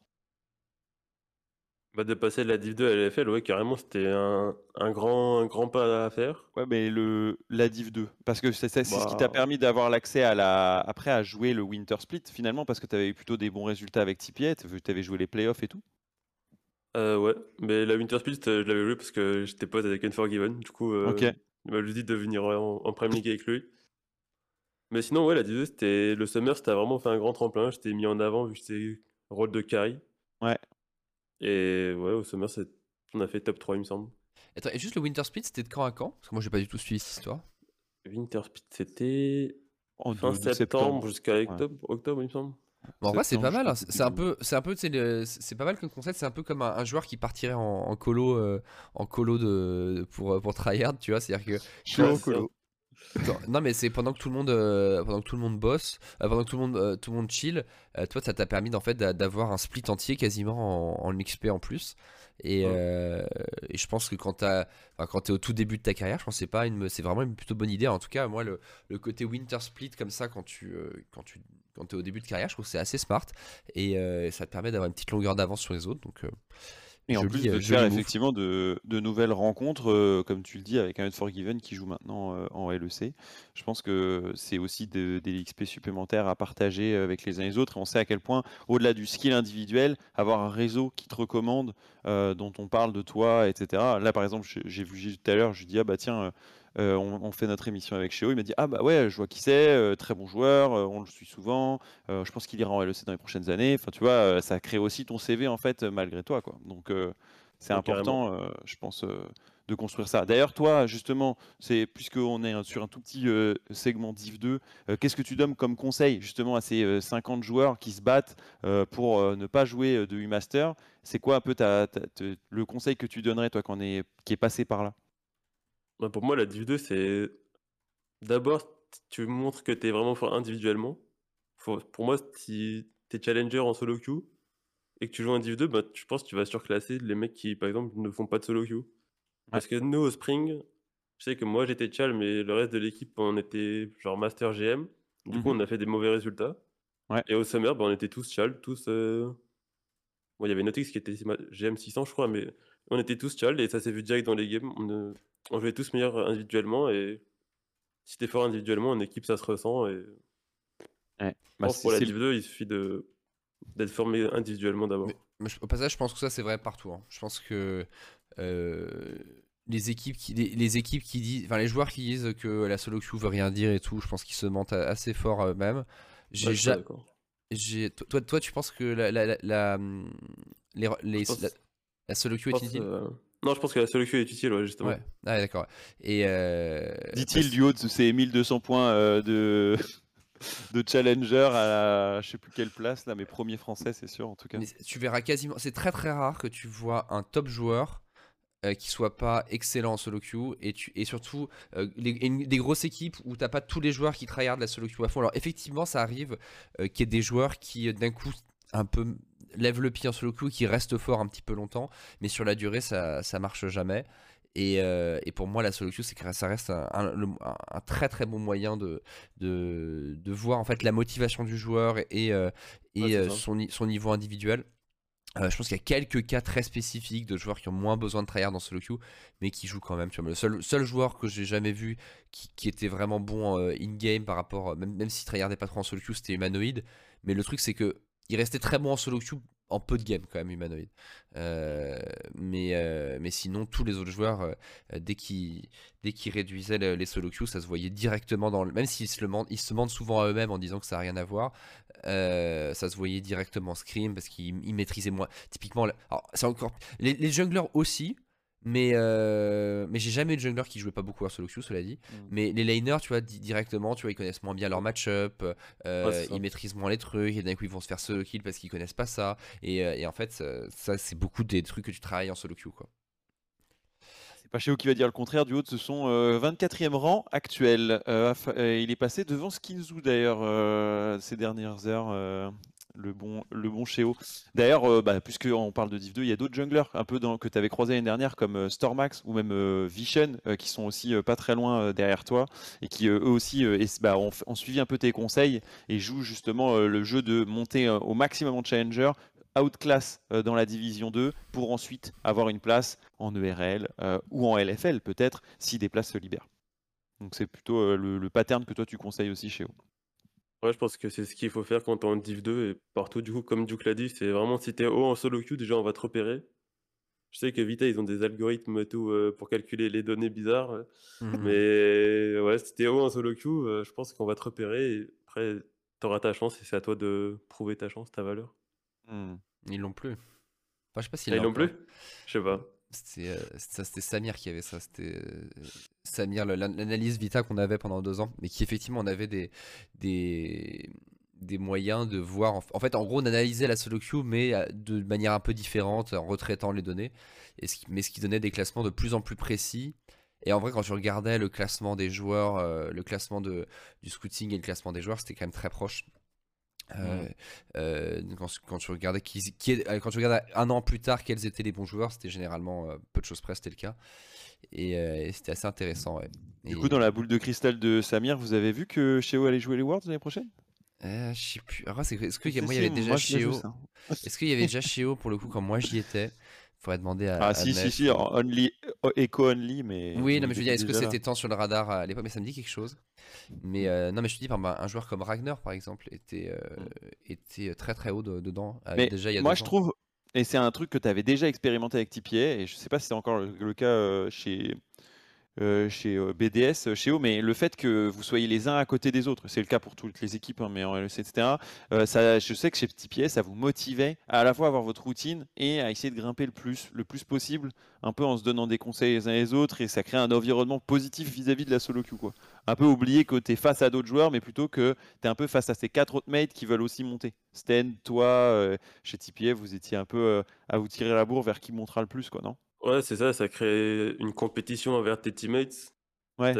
Bah, de passer de la Div 2 à l'FL, ouais, carrément, c'était un, un, grand, un grand pas à faire. Ouais, mais le, la Div 2, parce que c'est ce qui t'a bah. permis d'avoir l'accès à la, après à jouer le Winter Split finalement, parce que tu avais eu plutôt des bons résultats avec Tipeee, tu avais joué les playoffs et tout. Euh, ouais, mais la Winter Split, je l'avais joué parce que j'étais pote avec Unforgiven, du coup, euh, il m'a dit de venir en, en Premier *laughs* League avec lui. Mais sinon, ouais, la Div c'était le Summer, c'était vraiment fait un grand tremplin. J'étais mis en avant vu que c'était rôle de carry. Ouais. Et ouais, au Summer, on a fait top 3, il me semble. Attends, et juste le Winter Split, c'était de quand à quand? Parce que moi, j'ai pas du tout suivi cette histoire. Winter Split, c'était en fin septembre, jusqu'à octobre, octobre, il me semble. Bon, en vrai, c'est pas mal. Hein. C'est un peu, c'est un peu, c'est pas mal comme concept. C'est un peu comme un, joueur qui partirait en, colo, euh, en colo de pour pour tryhard, tu vois. C'est-à-dire que je suis non mais c'est pendant que tout le monde euh, pendant que tout le monde bosse euh, pendant que tout le monde euh, tout le monde chill toi ça t'a permis en fait d'avoir un split entier quasiment en, en XP en plus. Et, et je pense que quand t'as quand t'es au tout début de ta carrière je pense c'est pas une c'est vraiment une plutôt bonne idée. En tout cas moi le, le côté winter split comme ça quand tu quand tu quand t'es au début de carrière je trouve que c'est assez smart. Et ça te permet d'avoir une petite longueur d'avance sur les autres. Donc et en plus de faire effectivement de, nouvelles rencontres, euh, comme tu le dis, avec un Forgiven qui joue maintenant euh, en LEC. Je pense que c'est aussi des XP supplémentaires à partager avec les uns et les autres. Et on sait à quel point, au-delà du skill individuel, avoir un réseau qui te recommande, euh, dont on parle de toi, etc. Là, par exemple, j'ai vu tout à l'heure, je dis, ah bah tiens, on, fait notre émission avec Chéo. Il m'a dit Ah, bah ouais, je vois qui c'est, très bon joueur, on le suit souvent, je pense qu'il ira en LEC dans les prochaines années. Enfin, tu vois, ça crée aussi ton CV, en fait, malgré toi. Quoi. Donc, c'est important, je pense, de construire ça. D'ailleurs, toi, justement, c'est puisqu'on est sur un tout petit euh, segment Div 2, euh, qu'est-ce que tu donnes comme conseil justement à ces 50 euh, joueurs qui se battent pour ne pas jouer de U-Master C'est quoi un peu le conseil que tu donnerais, toi, est, qui est passé par là? Bah, Pour moi, la Div 2, c'est d'abord, tu montres que tu es vraiment fort individuellement. pour moi, si tu es challenger en solo queue et que tu joues en Div 2, bah, je pense que tu vas surclasser les mecs qui, par exemple, ne font pas de solo queue. Parce que nous, au Spring, je sais que moi j'étais Chal, mais le reste de l'équipe, on était genre Master GM. Du coup, mmh on a fait des mauvais résultats. Et au Summer, bah, on était tous Chal, tous. Euh, bon, il y avait Notix qui était GM 600, je crois, mais on était tous Chal et ça s'est vu direct dans les games. On, on jouait tous meilleurs individuellement et si t'es fort individuellement, en équipe, ça se ressent. Et... Ouais. Bah, pour la Div 2, il suffit de d'être formé individuellement d'abord. au passage, je pense que ça c'est vrai partout. Hein. Je pense que euh, les équipes qui les, équipes qui disent enfin les joueurs qui disent que la solo queue veut rien dire et tout je pense qu'ils se mentent assez fort eux-mêmes j'ai j'ai toi, toi tu penses que la la, la, les, la, solo queue est utile euh, non je pense que la solo queue est utile ouais, justement. Ouais. Ah, d'accord. Et euh, dit-il du haut de ces 1200 points de *laughs* de challenger à je sais plus quelle place là mais premier français c'est sûr en tout cas. Tu verras quasiment c'est très très rare que tu vois un top joueur euh, qui soit pas excellent en solo queue et, tu, et surtout euh, des grosses équipes où t'as pas tous les joueurs qui tryhardent la solo queue à fond. Alors effectivement ça arrive euh, qu'il y ait des joueurs qui d'un coup un peu lèvent le pied en solo queue qui restent forts un petit peu longtemps mais sur la durée ça, ça marche jamais. Et, et, pour moi, la solo queue, c'est que ça reste un, un, très très bon moyen de, de, de, voir en fait la motivation du joueur et, et son, son, niveau individuel. Euh, je pense qu'il y a quelques cas très spécifiques de joueurs qui ont moins besoin de tryhard dans solo queue, mais qui jouent quand même. Tu vois, le seul, seul joueur que j'ai jamais vu qui, était vraiment bon euh, in-game par rapport, même, même s'il tryhardait pas trop en solo queue, c'était Humanoid. Mais le truc, c'est que il restait très bon en solo queue en peu de game quand même Humanoid. Euh, mais, mais sinon, tous les autres joueurs, dès qu'ils réduisaient les, solo queue, ça se voyait directement dans le. Même s'ils se, le, ils se mentent souvent à eux-mêmes en disant que ça n'a rien à voir, euh, ça se voyait directement Scream parce qu'il maîtrisait moins. Typiquement, c'est encore les, les, junglers aussi, mais euh, mais j'ai jamais eu de jungler qui jouait pas beaucoup à solo queue, cela dit. Mm. Mais les laners, tu vois, directement, tu vois, ils connaissent moins bien leur match-up, euh, ils maîtrisent moins les trucs, et d'un coup ils vont se faire solo kill parce qu'ils connaissent pas ça. Et, et en fait, ça, c'est beaucoup des trucs que tu travailles en solo queue, quoi. Pachéo qui va dire le contraire du haut de ce son 24e rang actuel. Euh, euh, il est passé devant Skinzoo d'ailleurs euh, ces dernières heures. Le bon, le bon Chéo. D'ailleurs, bah, puisqu'on parle de Div 2, il y a d'autres junglers un peu que tu avais croisé l'année dernière comme Stormax ou même Vision qui sont aussi pas très loin derrière toi et qui eux aussi bah, ont, ont, suivi un peu tes conseils et jouent justement le jeu de monter au maximum en challenger, outclass euh, dans la division 2 pour ensuite avoir une place en ERL euh, ou en LFL peut-être si des places se libèrent. Donc c'est plutôt euh, le, pattern que toi tu conseilles aussi chez eux. Ouais, je pense que c'est ce qu'il faut faire quand on est en Div 2 et partout. Du coup, comme Duke l'a dit, c'est vraiment si t'es haut en solo queue, déjà on va te repérer. Je sais que Vita, ils ont des algorithmes tout pour calculer les données bizarres. Mmh. Mais ouais, si t'es haut en solo queue, je pense qu'on va te repérer. Et après, t'auras ta chance et c'est à toi de prouver ta chance, ta valeur. Mmh. Ils l'ont plus. Enfin, je sais pas s'ils ah, l'ont plus? Je sais pas. C'était ça, c'était Samir qui avait ça. C'était euh, Samir, l'analyse Vita qu'on avait pendant deux ans, mais qui effectivement on avait des des des moyens de voir. En, fait, en gros, on analysait la solo queue, mais euh, de manière un peu différente, en retraitant les données, et ce qui, mais ce qui donnait des classements de plus en plus précis. Et en vrai, quand tu regardais le classement des joueurs, euh, le classement de, du scouting et le classement des joueurs, c'était quand même très proche. Euh, euh, quand, tu regardais qui, quand tu regardais un an plus tard quels étaient les bons joueurs, c'était généralement peu de choses près, c'était le cas. Et, c'était assez intéressant. Du coup, dans la boule de cristal de Samir, vous avez vu que Cheo allait jouer les Worlds l'année prochaine? Je sais plus. *laughs* Est-ce qu'il y, avait déjà Cheo Est-ce qu'il y avait déjà Cheo pour le coup quand moi j'y étais? Faudrait demander à. Ah, si, si, si, only, Echo Only, mais. Oui, non, mais je veux dire, est-ce que c'était tant sur le radar à l'époque? Mais ça me dit quelque chose. Mais euh, non, mais je te dis, un joueur comme Ragnar, par exemple, était, euh, était très très haut dedans. Mais déjà, il y a moi, je trouve, et c'est un truc que tu avais déjà expérimenté avec TPA, et je sais pas si c'est encore le, cas euh, chez, euh, chez euh, BDS, euh, chez O, mais le fait que vous soyez les uns à côté des autres, c'est le cas pour toutes les équipes, hein, mais en LEC, etc. ça, je sais que chez Petit ça vous motivait à la fois avoir votre routine et à essayer de grimper le plus, le plus possible, un peu en se donnant des conseils les uns les autres, et ça crée un environnement positif vis-à-vis de la solo queue. Quoi. Un peu oublier que tu es face à d'autres joueurs, mais plutôt que tu es un peu face à ces quatre autres mates qui veulent aussi monter. Sten, toi, chez TPF, vous étiez un peu à vous tirer la bourre vers qui montera le plus, quoi, non? Ouais, c'est ça, ça crée une compétition envers tes teammates. Ouais,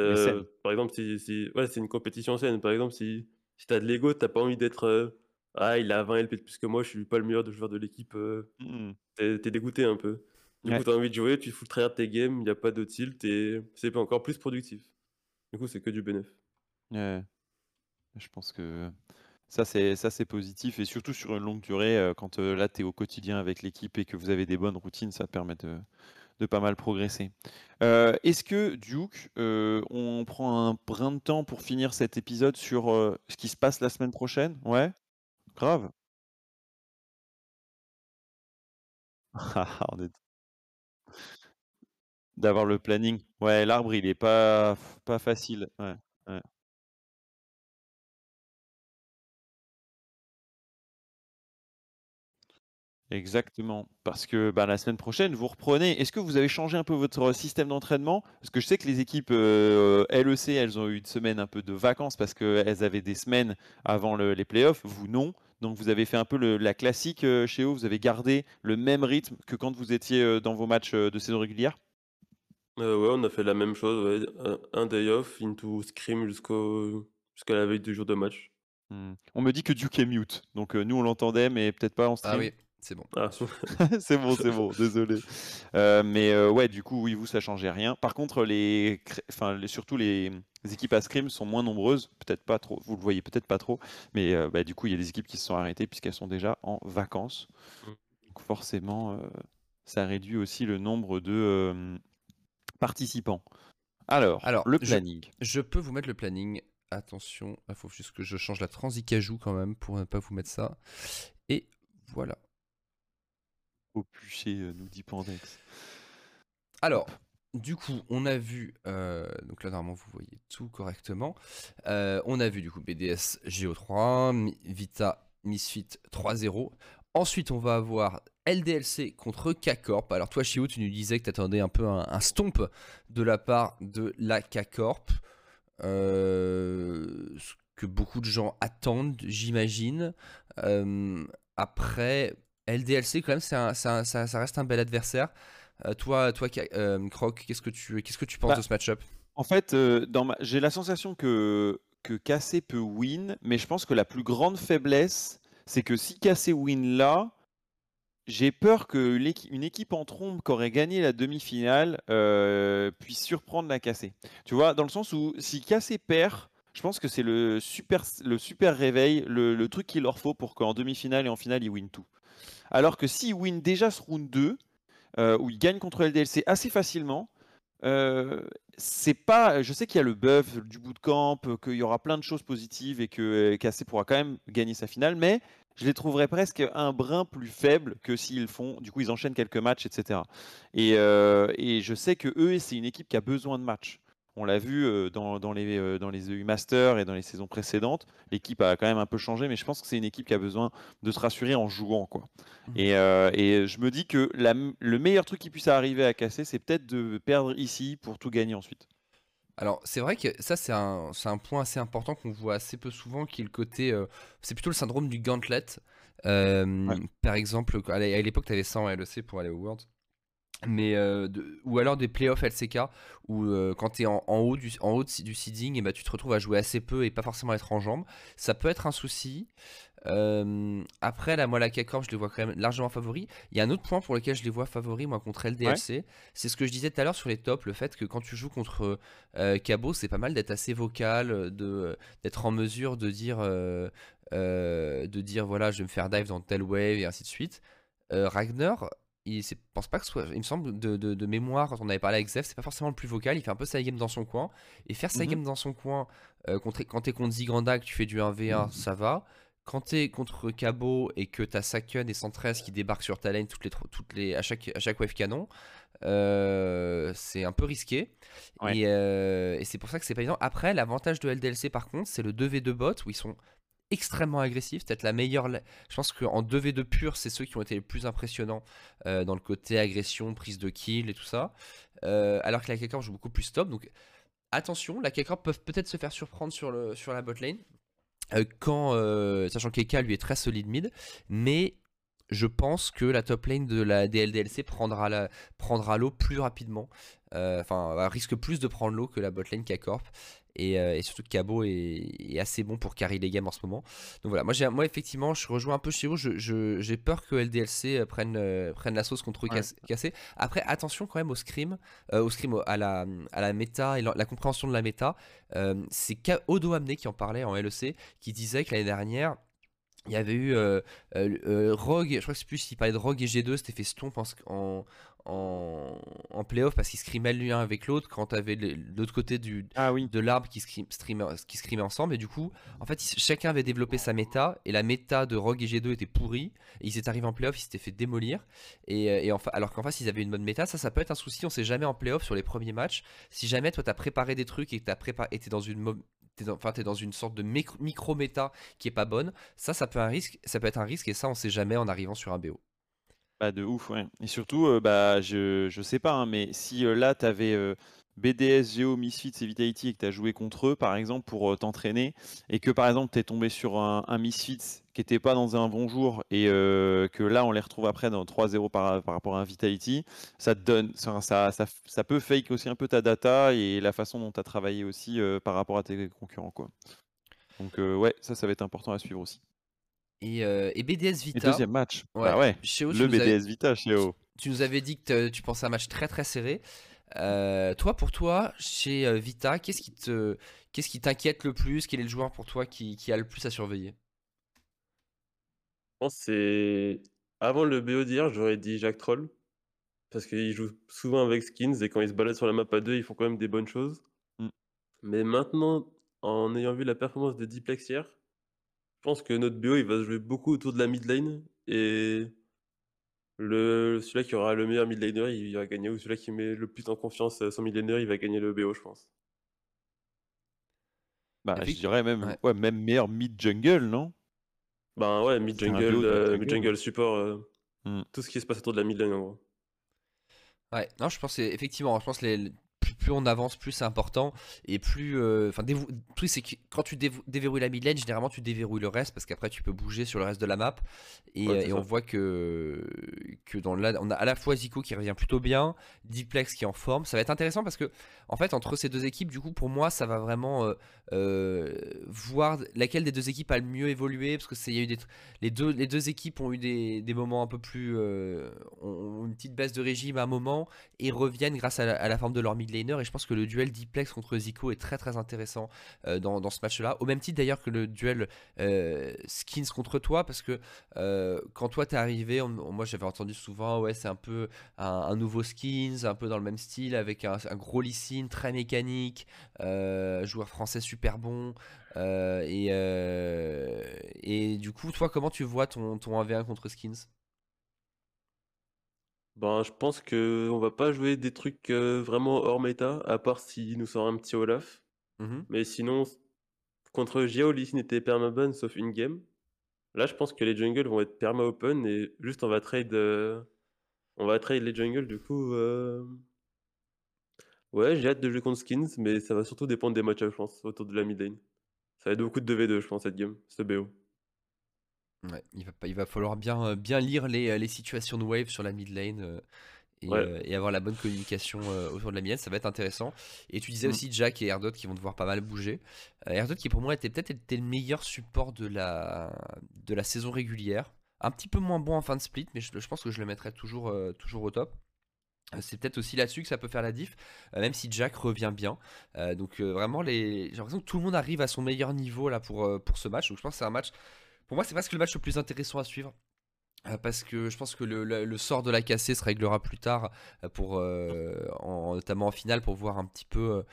par exemple, si, ouais, c'est une compétition saine. Par exemple, si, si t'as de l'ego, t'as pas envie d'être euh, Ah, il a 20 LP de plus que moi, je suis pas le meilleur joueur de l'équipe. Euh, mmh t'es dégoûté un peu. Du coup, t'as envie de jouer, tu fous le tes games, il n'y a pas de tilt et c'est encore plus productif. Du coup, c'est que du bénéf. Ouais. Je pense que ça c'est positif et surtout sur une longue durée, euh, quand là tu es au quotidien avec l'équipe et que vous avez des bonnes routines, ça te permet de, pas mal progresser. Euh, est-ce que, Duke, euh, on prend un brin de temps pour finir cet épisode sur euh, ce qui se passe la semaine prochaine? Ouais? Grave? *laughs* D'avoir le planning. Ouais, l'arbre, il est pas, facile. Ouais. Exactement, parce que bah, la semaine prochaine, vous reprenez. Est-ce que vous avez changé un peu votre système d'entraînement? Parce que je sais que les équipes euh, LEC, elles ont eu une semaine un peu de vacances parce qu'elles avaient des semaines avant les playoffs. Vous, non. Donc vous avez fait un peu la classique euh, chez eux. Vous avez gardé le même rythme que quand vous étiez euh, dans vos matchs de saison régulière? Ouais, on a fait la même chose. Un, day off, into scrim jusqu'à la veille du jour de match. Hmm. On me dit que Duke est mute. Donc nous, on l'entendait, mais peut-être pas en stream. Ah oui. C'est bon. Ah, *laughs* *laughs* c'est bon, c'est bon, désolé. Euh, mais euh, ouais, du coup, oui, vous, ça changeait rien. Par contre, les, enfin, surtout les, équipes à scrim sont moins nombreuses, peut-être pas trop, vous le voyez peut-être pas trop, mais euh, bah, du coup, il y a des équipes qui se sont arrêtées puisqu'elles sont déjà en vacances. Donc forcément, ça réduit aussi le nombre de participants. Alors, Alors, le planning. Je, peux vous mettre le planning. Attention, il faut juste que je change la transi-cajou quand même pour ne pas vous mettre ça. Et voilà. Au euh, nous dit Pandex. Alors, du coup, on a vu, euh, donc là normalement vous voyez tout correctement, euh, on a vu du coup BDS GO3, Vita Misfit 3-0. Ensuite, on va avoir LDLC contre K-Corp. Alors toi, Chio, tu nous disais que tu attendais un peu un, stomp de la part de la K-Corp. ce que beaucoup de gens attendent, j'imagine. après, LDLC, quand même, ça, ça, reste un bel adversaire. Euh, toi, toi euh, Croc, qu'est-ce que tu, qu'est-ce que tu penses bah, de ce match-up? En fait, euh, j'ai la sensation que, que Cassé peut win, mais je pense que la plus grande faiblesse, c'est que si Cassé win là, j'ai peur qu'une équipe en trompe qui aurait gagné la demi-finale puisse surprendre la Cassé. Tu vois, dans le sens où si Cassé perd, je pense que c'est le super, le super réveil, le, le truc qu'il leur faut pour qu'en demi-finale et en finale, ils win tout. Alors que s'ils win déjà ce round 2, euh, où ils gagnent contre LDLC assez facilement, euh, c'est pas. Je sais qu'il y a le buff du bootcamp, qu'il y aura plein de choses positives et que KC pourra quand même gagner sa finale, mais je les trouverais presque un brin plus faibles que s'ils font. Du coup, ils enchaînent quelques matchs, etc. Et, euh, et je sais que eux, c'est une équipe qui a besoin de matchs. On l'a vu euh, dans, les, euh, dans les EU Masters et dans les saisons précédentes. L'équipe a quand même un peu changé, mais je pense que c'est une équipe qui a besoin de se rassurer en jouant. Quoi. Mmh. Euh, et, je me dis que le meilleur truc qui puisse arriver à casser, c'est peut-être de perdre ici pour tout gagner ensuite. Alors, c'est vrai que ça, c'est un, un, point assez important qu'on voit assez peu souvent, qui est le côté. c'est plutôt le syndrome du gauntlet. Par exemple, à l'époque, tu avais ça en LEC pour aller au World mais euh, ou alors des playoffs LCK où euh, quand tu es en, haut du en haut du seeding et bah, tu te retrouves à jouer assez peu et pas forcément être en jambes. Ça peut être un souci. Euh, après la moi la K-Corp je les vois quand même largement favoris il y a un autre point pour lequel je les vois favoris moi contre LDLC c'est ce que je disais tout à l'heure sur les tops le fait que quand tu joues contre Cabo c'est pas mal d'être assez vocal de d'être en mesure de dire de dire voilà je vais me faire dive dans telle wave et ainsi de suite. Ragnar il pense pas que soit, il me semble de, mémoire quand on avait parlé avec Zef, c'est pas forcément le plus vocal, il fait un peu sa game dans son coin. Et faire sa mmh game dans son coin euh, contre, quand t'es contre Zigranda que tu fais du 1v1 ça va. Quand t'es contre Cabo et que t'as Saken et 113 qui débarquent sur ta lane toutes les, toutes les, à, chaque, à chaque wave canon, euh, c'est un peu risqué. Euh, et, c'est pour ça que c'est pas évident. Après, l'avantage de LDLC par contre, c'est le 2v2 bot où ils sont extrêmement agressifs. Peut-être la meilleure. Je pense qu'en 2v2 pur, c'est ceux qui ont été les plus impressionnants euh, dans le côté agression, prise de kill et tout ça. alors que la k joue beaucoup plus stop. Donc attention, la k peuvent peut-être se faire surprendre sur, le, sur la bot lane. Euh, euh, sachant que Keka lui est très solide mid, mais je pense que la top lane de la DLDLC prendra prendra l'eau plus rapidement. Euh, enfin, risque plus de prendre l'eau que la bot lane K-Corp. Euh, et, surtout que Cabo est, assez bon pour carry les games en ce moment. Donc voilà, moi, moi effectivement, je rejoins un peu chez vous. J'ai peur que LDLC euh, prenne, euh, prenne la sauce contre cassé. Après, attention quand même au scrim, au scrim, à la, à la méta et la, compréhension de la méta. C'est Odo Amné qui en parlait en LEC, qui disait que l'année dernière, il y avait eu Rogue, je crois que c'est plus s'il parlait de Rogue et G2, c'était fait stomp en, en, en playoff parce qu'ils scrimaient l'un avec l'autre quand t'avais l'autre côté du, ah oui. de l'arbre qui, scrimaient, qui scrimaient ensemble. Et du coup en fait chacun avait développé sa méta et la méta de Rogue et G2 était pourrie. Et ils étaient arrivés en playoff ils s'étaient fait démolir. Et, euh, et alors qu'en face ils avaient une bonne méta. Ça ça peut être un souci. On sait jamais en playoff sur les premiers matchs. Si jamais toi t'as préparé des trucs et que t'as préparé t'es dans une t'es dans, enfin, es dans une sorte de micro méta qui est pas bonne ça ça peut un risque ça peut être un risque. Et ça on sait jamais en arrivant sur un BO bah, de ouf, ouais. Et surtout, euh, bah, je, je sais pas, hein, mais si euh, là, tu avais euh, BDS, Geo, Misfits et Vitality et que tu as joué contre eux, par exemple, pour t'entraîner, et que par exemple, tu es tombé sur un, Misfits qui n'était pas dans un bon jour, et que là, on les retrouve après dans 3-0 par, par, rapport à un Vitality, ça te donne, ça, ça, ça, peut fake aussi un peu ta data et la façon dont tu as travaillé aussi par rapport à tes concurrents, quoi. Donc, ouais, ça, ça va être important à suivre aussi. Euh, et, BDS Vita. deuxième match. Ouais. Bah ouais. le BDS Vita chez Tu nous avais dit que tu pensais à un match très très serré. Euh, toi, pour toi, chez Vita, qu'est-ce qui te, qu'est-ce qui t'inquiète le plus? Quel est le joueur pour toi qui, qui a le plus à surveiller? Je pense c'est avant le BO d'hier, j'aurais dit Jack Troll parce qu'il joue souvent avec skins et quand ils se baladent sur la map à deux, ils font quand même des bonnes choses. Mm. Mais maintenant, en ayant vu la performance de Diplex hier, je pense que notre BO, il va se jouer beaucoup autour de la mid lane et le celui-là qui aura le meilleur mid laner, il va gagner ou celui-là qui met le plus en confiance son mid laner, il va gagner le BO, je pense. Bah, je dirais même ouais. même meilleur mid jungle, non? Ben ouais, mid jungle, euh, mid jungle support, euh, mmh. tout ce qui se passe autour de la mid lane en gros. Ouais, non, je pense effectivement, je pense les, plus, on avance, plus c'est important. Et plus. Euh, enfin, le truc, c'est que quand tu déverrouilles la mid lane, généralement tu déverrouilles le reste parce qu'après tu peux bouger sur le reste de la map. Et, euh, on voit que, que dans là, on a à la fois Zico qui revient plutôt bien, Diplex qui est en forme. Ça va être intéressant parce que, en fait, entre ces deux équipes, du coup, pour moi, ça va vraiment euh, voir laquelle des deux équipes a le mieux évolué. Parce que c'est, y a eu des, les, deux, les deux équipes ont eu des, des moments un peu plus. ont une petite baisse de régime à un moment et reviennent grâce à la, à la forme de leur mid lane et je pense que le duel Diplex contre Zico est très très intéressant euh, dans, ce match-là. Au même titre d'ailleurs que le duel euh, Skins contre toi parce que euh, quand toi t'es arrivé, moi j'avais entendu souvent ouais c'est un peu un, nouveau Skins, un peu dans le même style avec un, gros lysine très mécanique, joueur français super bon. et, et du coup, toi, comment tu vois ton, ton 1v1 contre Skins? Ben, je pense qu'on va pas jouer des trucs euh, vraiment hors méta, à part s'il nous sort un petit Olaf. Mmh Mais sinon, contre Geo, Lee n'était perma sauf une game. Là, je pense que les jungles vont être perma open et juste on va trade, euh, on va trade les jungles du coup. Euh, ouais, j'ai hâte de jouer contre Skins, mais ça va surtout dépendre des matchs, je pense, autour de la mid lane. Ça va être beaucoup de 2v2, je pense, cette game, ce BO il, va, il va falloir bien, euh, bien lire les, euh, les situations de wave sur la mid lane euh, et, avoir la bonne communication autour de la mid lane. Ça va être intéressant. Et tu disais mm. aussi Jack et Erdot qui vont devoir pas mal bouger. Erdot qui pour moi était peut-être était le meilleur support de la, de la saison régulière. Un petit peu moins bon en fin de split, mais je, pense que je le mettrai toujours, toujours au top. C'est peut-être aussi là-dessus que ça peut faire la diff, même si Jack revient bien. donc vraiment, les... j'ai l'impression que tout le monde arrive à son meilleur niveau là pour, pour ce match. Donc je pense que c'est un match pour moi, c'est presque le match le plus intéressant à suivre. euh, parce que je pense que le, sort de la cassée se réglera plus tard, euh, pour, euh, notamment en finale, pour voir un petit peu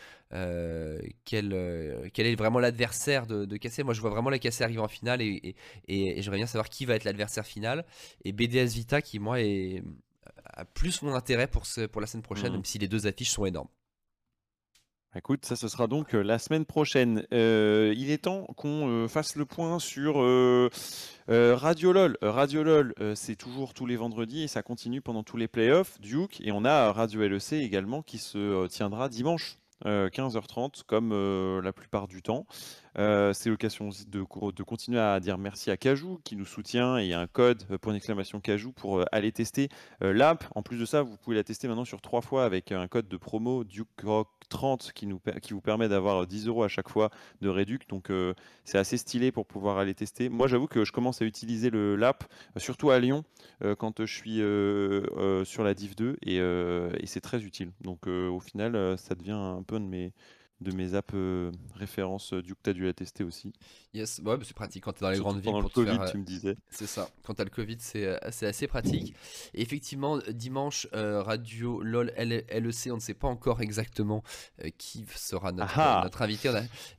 quel, quel, est vraiment l'adversaire de, de, cassée. Moi, je vois vraiment la cassée arriver en finale et, et, j'aimerais bien savoir qui va être l'adversaire final. Et BDS Vita, qui moi est, a plus mon intérêt pour, ce, pour la semaine prochaine, mmh. même si les deux affiches sont énormes. Écoute, ça, ce sera donc la semaine prochaine. il est temps qu'on fasse le point sur Radio LOL. Radio LOL, c'est toujours tous les vendredis et ça continue pendant tous les playoffs. Duke, et on a Radio LEC également qui se tiendra dimanche. 15h30 comme la plupart du temps. C'est l'occasion de, de, continuer à dire merci à Cajou qui nous soutient et il y a un code pour une exclamation Cajou pour aller tester l'app. En plus de ça, vous pouvez la tester maintenant sur trois fois avec un code de promo Duke Rock 30 qui, vous permet d'avoir 10 euros à chaque fois de réduc. Donc c'est assez stylé pour pouvoir aller tester. Moi j'avoue que je commence à utiliser l'app, surtout à Lyon, quand je suis sur la Div 2 et, et c'est très utile. Donc au final ça devient un peu de mes, de mes apps euh, références euh, du coup tu as dû la tester aussi. Yes, ouais, bah, c'est pratique quand tu es dans les grandes villes. Pendant le Covid, tu me disais. C'est ça, quand tu as le Covid, c'est assez pratique. effectivement, dimanche, Radio LOL LEC, on ne sait pas encore exactement qui sera notre, notre invité,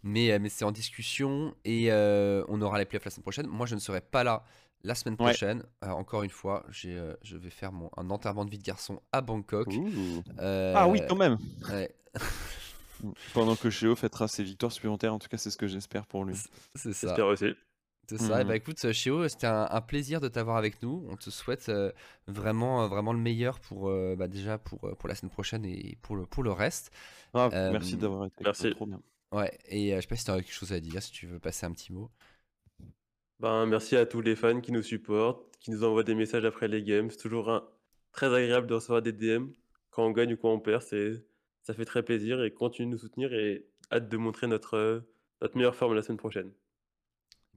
mais, mais c'est en discussion et on aura les playoffs la semaine prochaine. Moi, je ne serai pas là la semaine prochaine. encore une fois, je vais faire mon, un enterrement de vie de garçon à Bangkok. ah oui, quand même. Ouais. *laughs* Pendant que Chéo fêtera ses victoires supplémentaires, en tout cas, c'est ce que j'espère pour lui. C'est ça. J'espère aussi. C'est ça. Et bah mmh. écoute, Chéo, c'était un, plaisir de t'avoir avec nous. On te souhaite euh, vraiment, euh, vraiment le meilleur pour euh, bah, déjà pour, pour la semaine prochaine et pour le, pour le reste. Ah, merci d'avoir été. Merci. Trop bien. Ouais. Et je sais pas si tu as quelque chose à dire, si tu veux passer un petit mot. Ben, merci à tous les fans qui nous supportent, qui nous envoient des messages après les games. C'est toujours un... très agréable de recevoir des DM quand on gagne ou quand on perd. C'est ça fait très plaisir et continue de nous soutenir et hâte de montrer notre, euh, notre meilleure forme la semaine prochaine.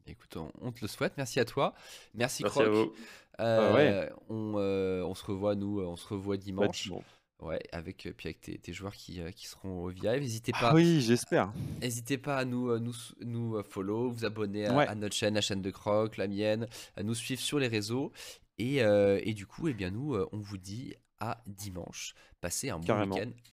Écoute, on, te le souhaite. Merci à toi. Merci, Merci à vous. Euh, ah on, euh, on, se revoit, nous, on se revoit dimanche. Ouais, avec, puis avec tes, tes joueurs qui, qui, seront au VIA. N'hésitez pas. Ah oui, j'espère. N'hésitez pas à nous, nous, nous follow, vous abonner à, notre chaîne, la chaîne de Croc, la mienne, à nous suivre sur les réseaux. Et, et du coup, eh bien, nous, on vous dit à dimanche. Passez un bon week-end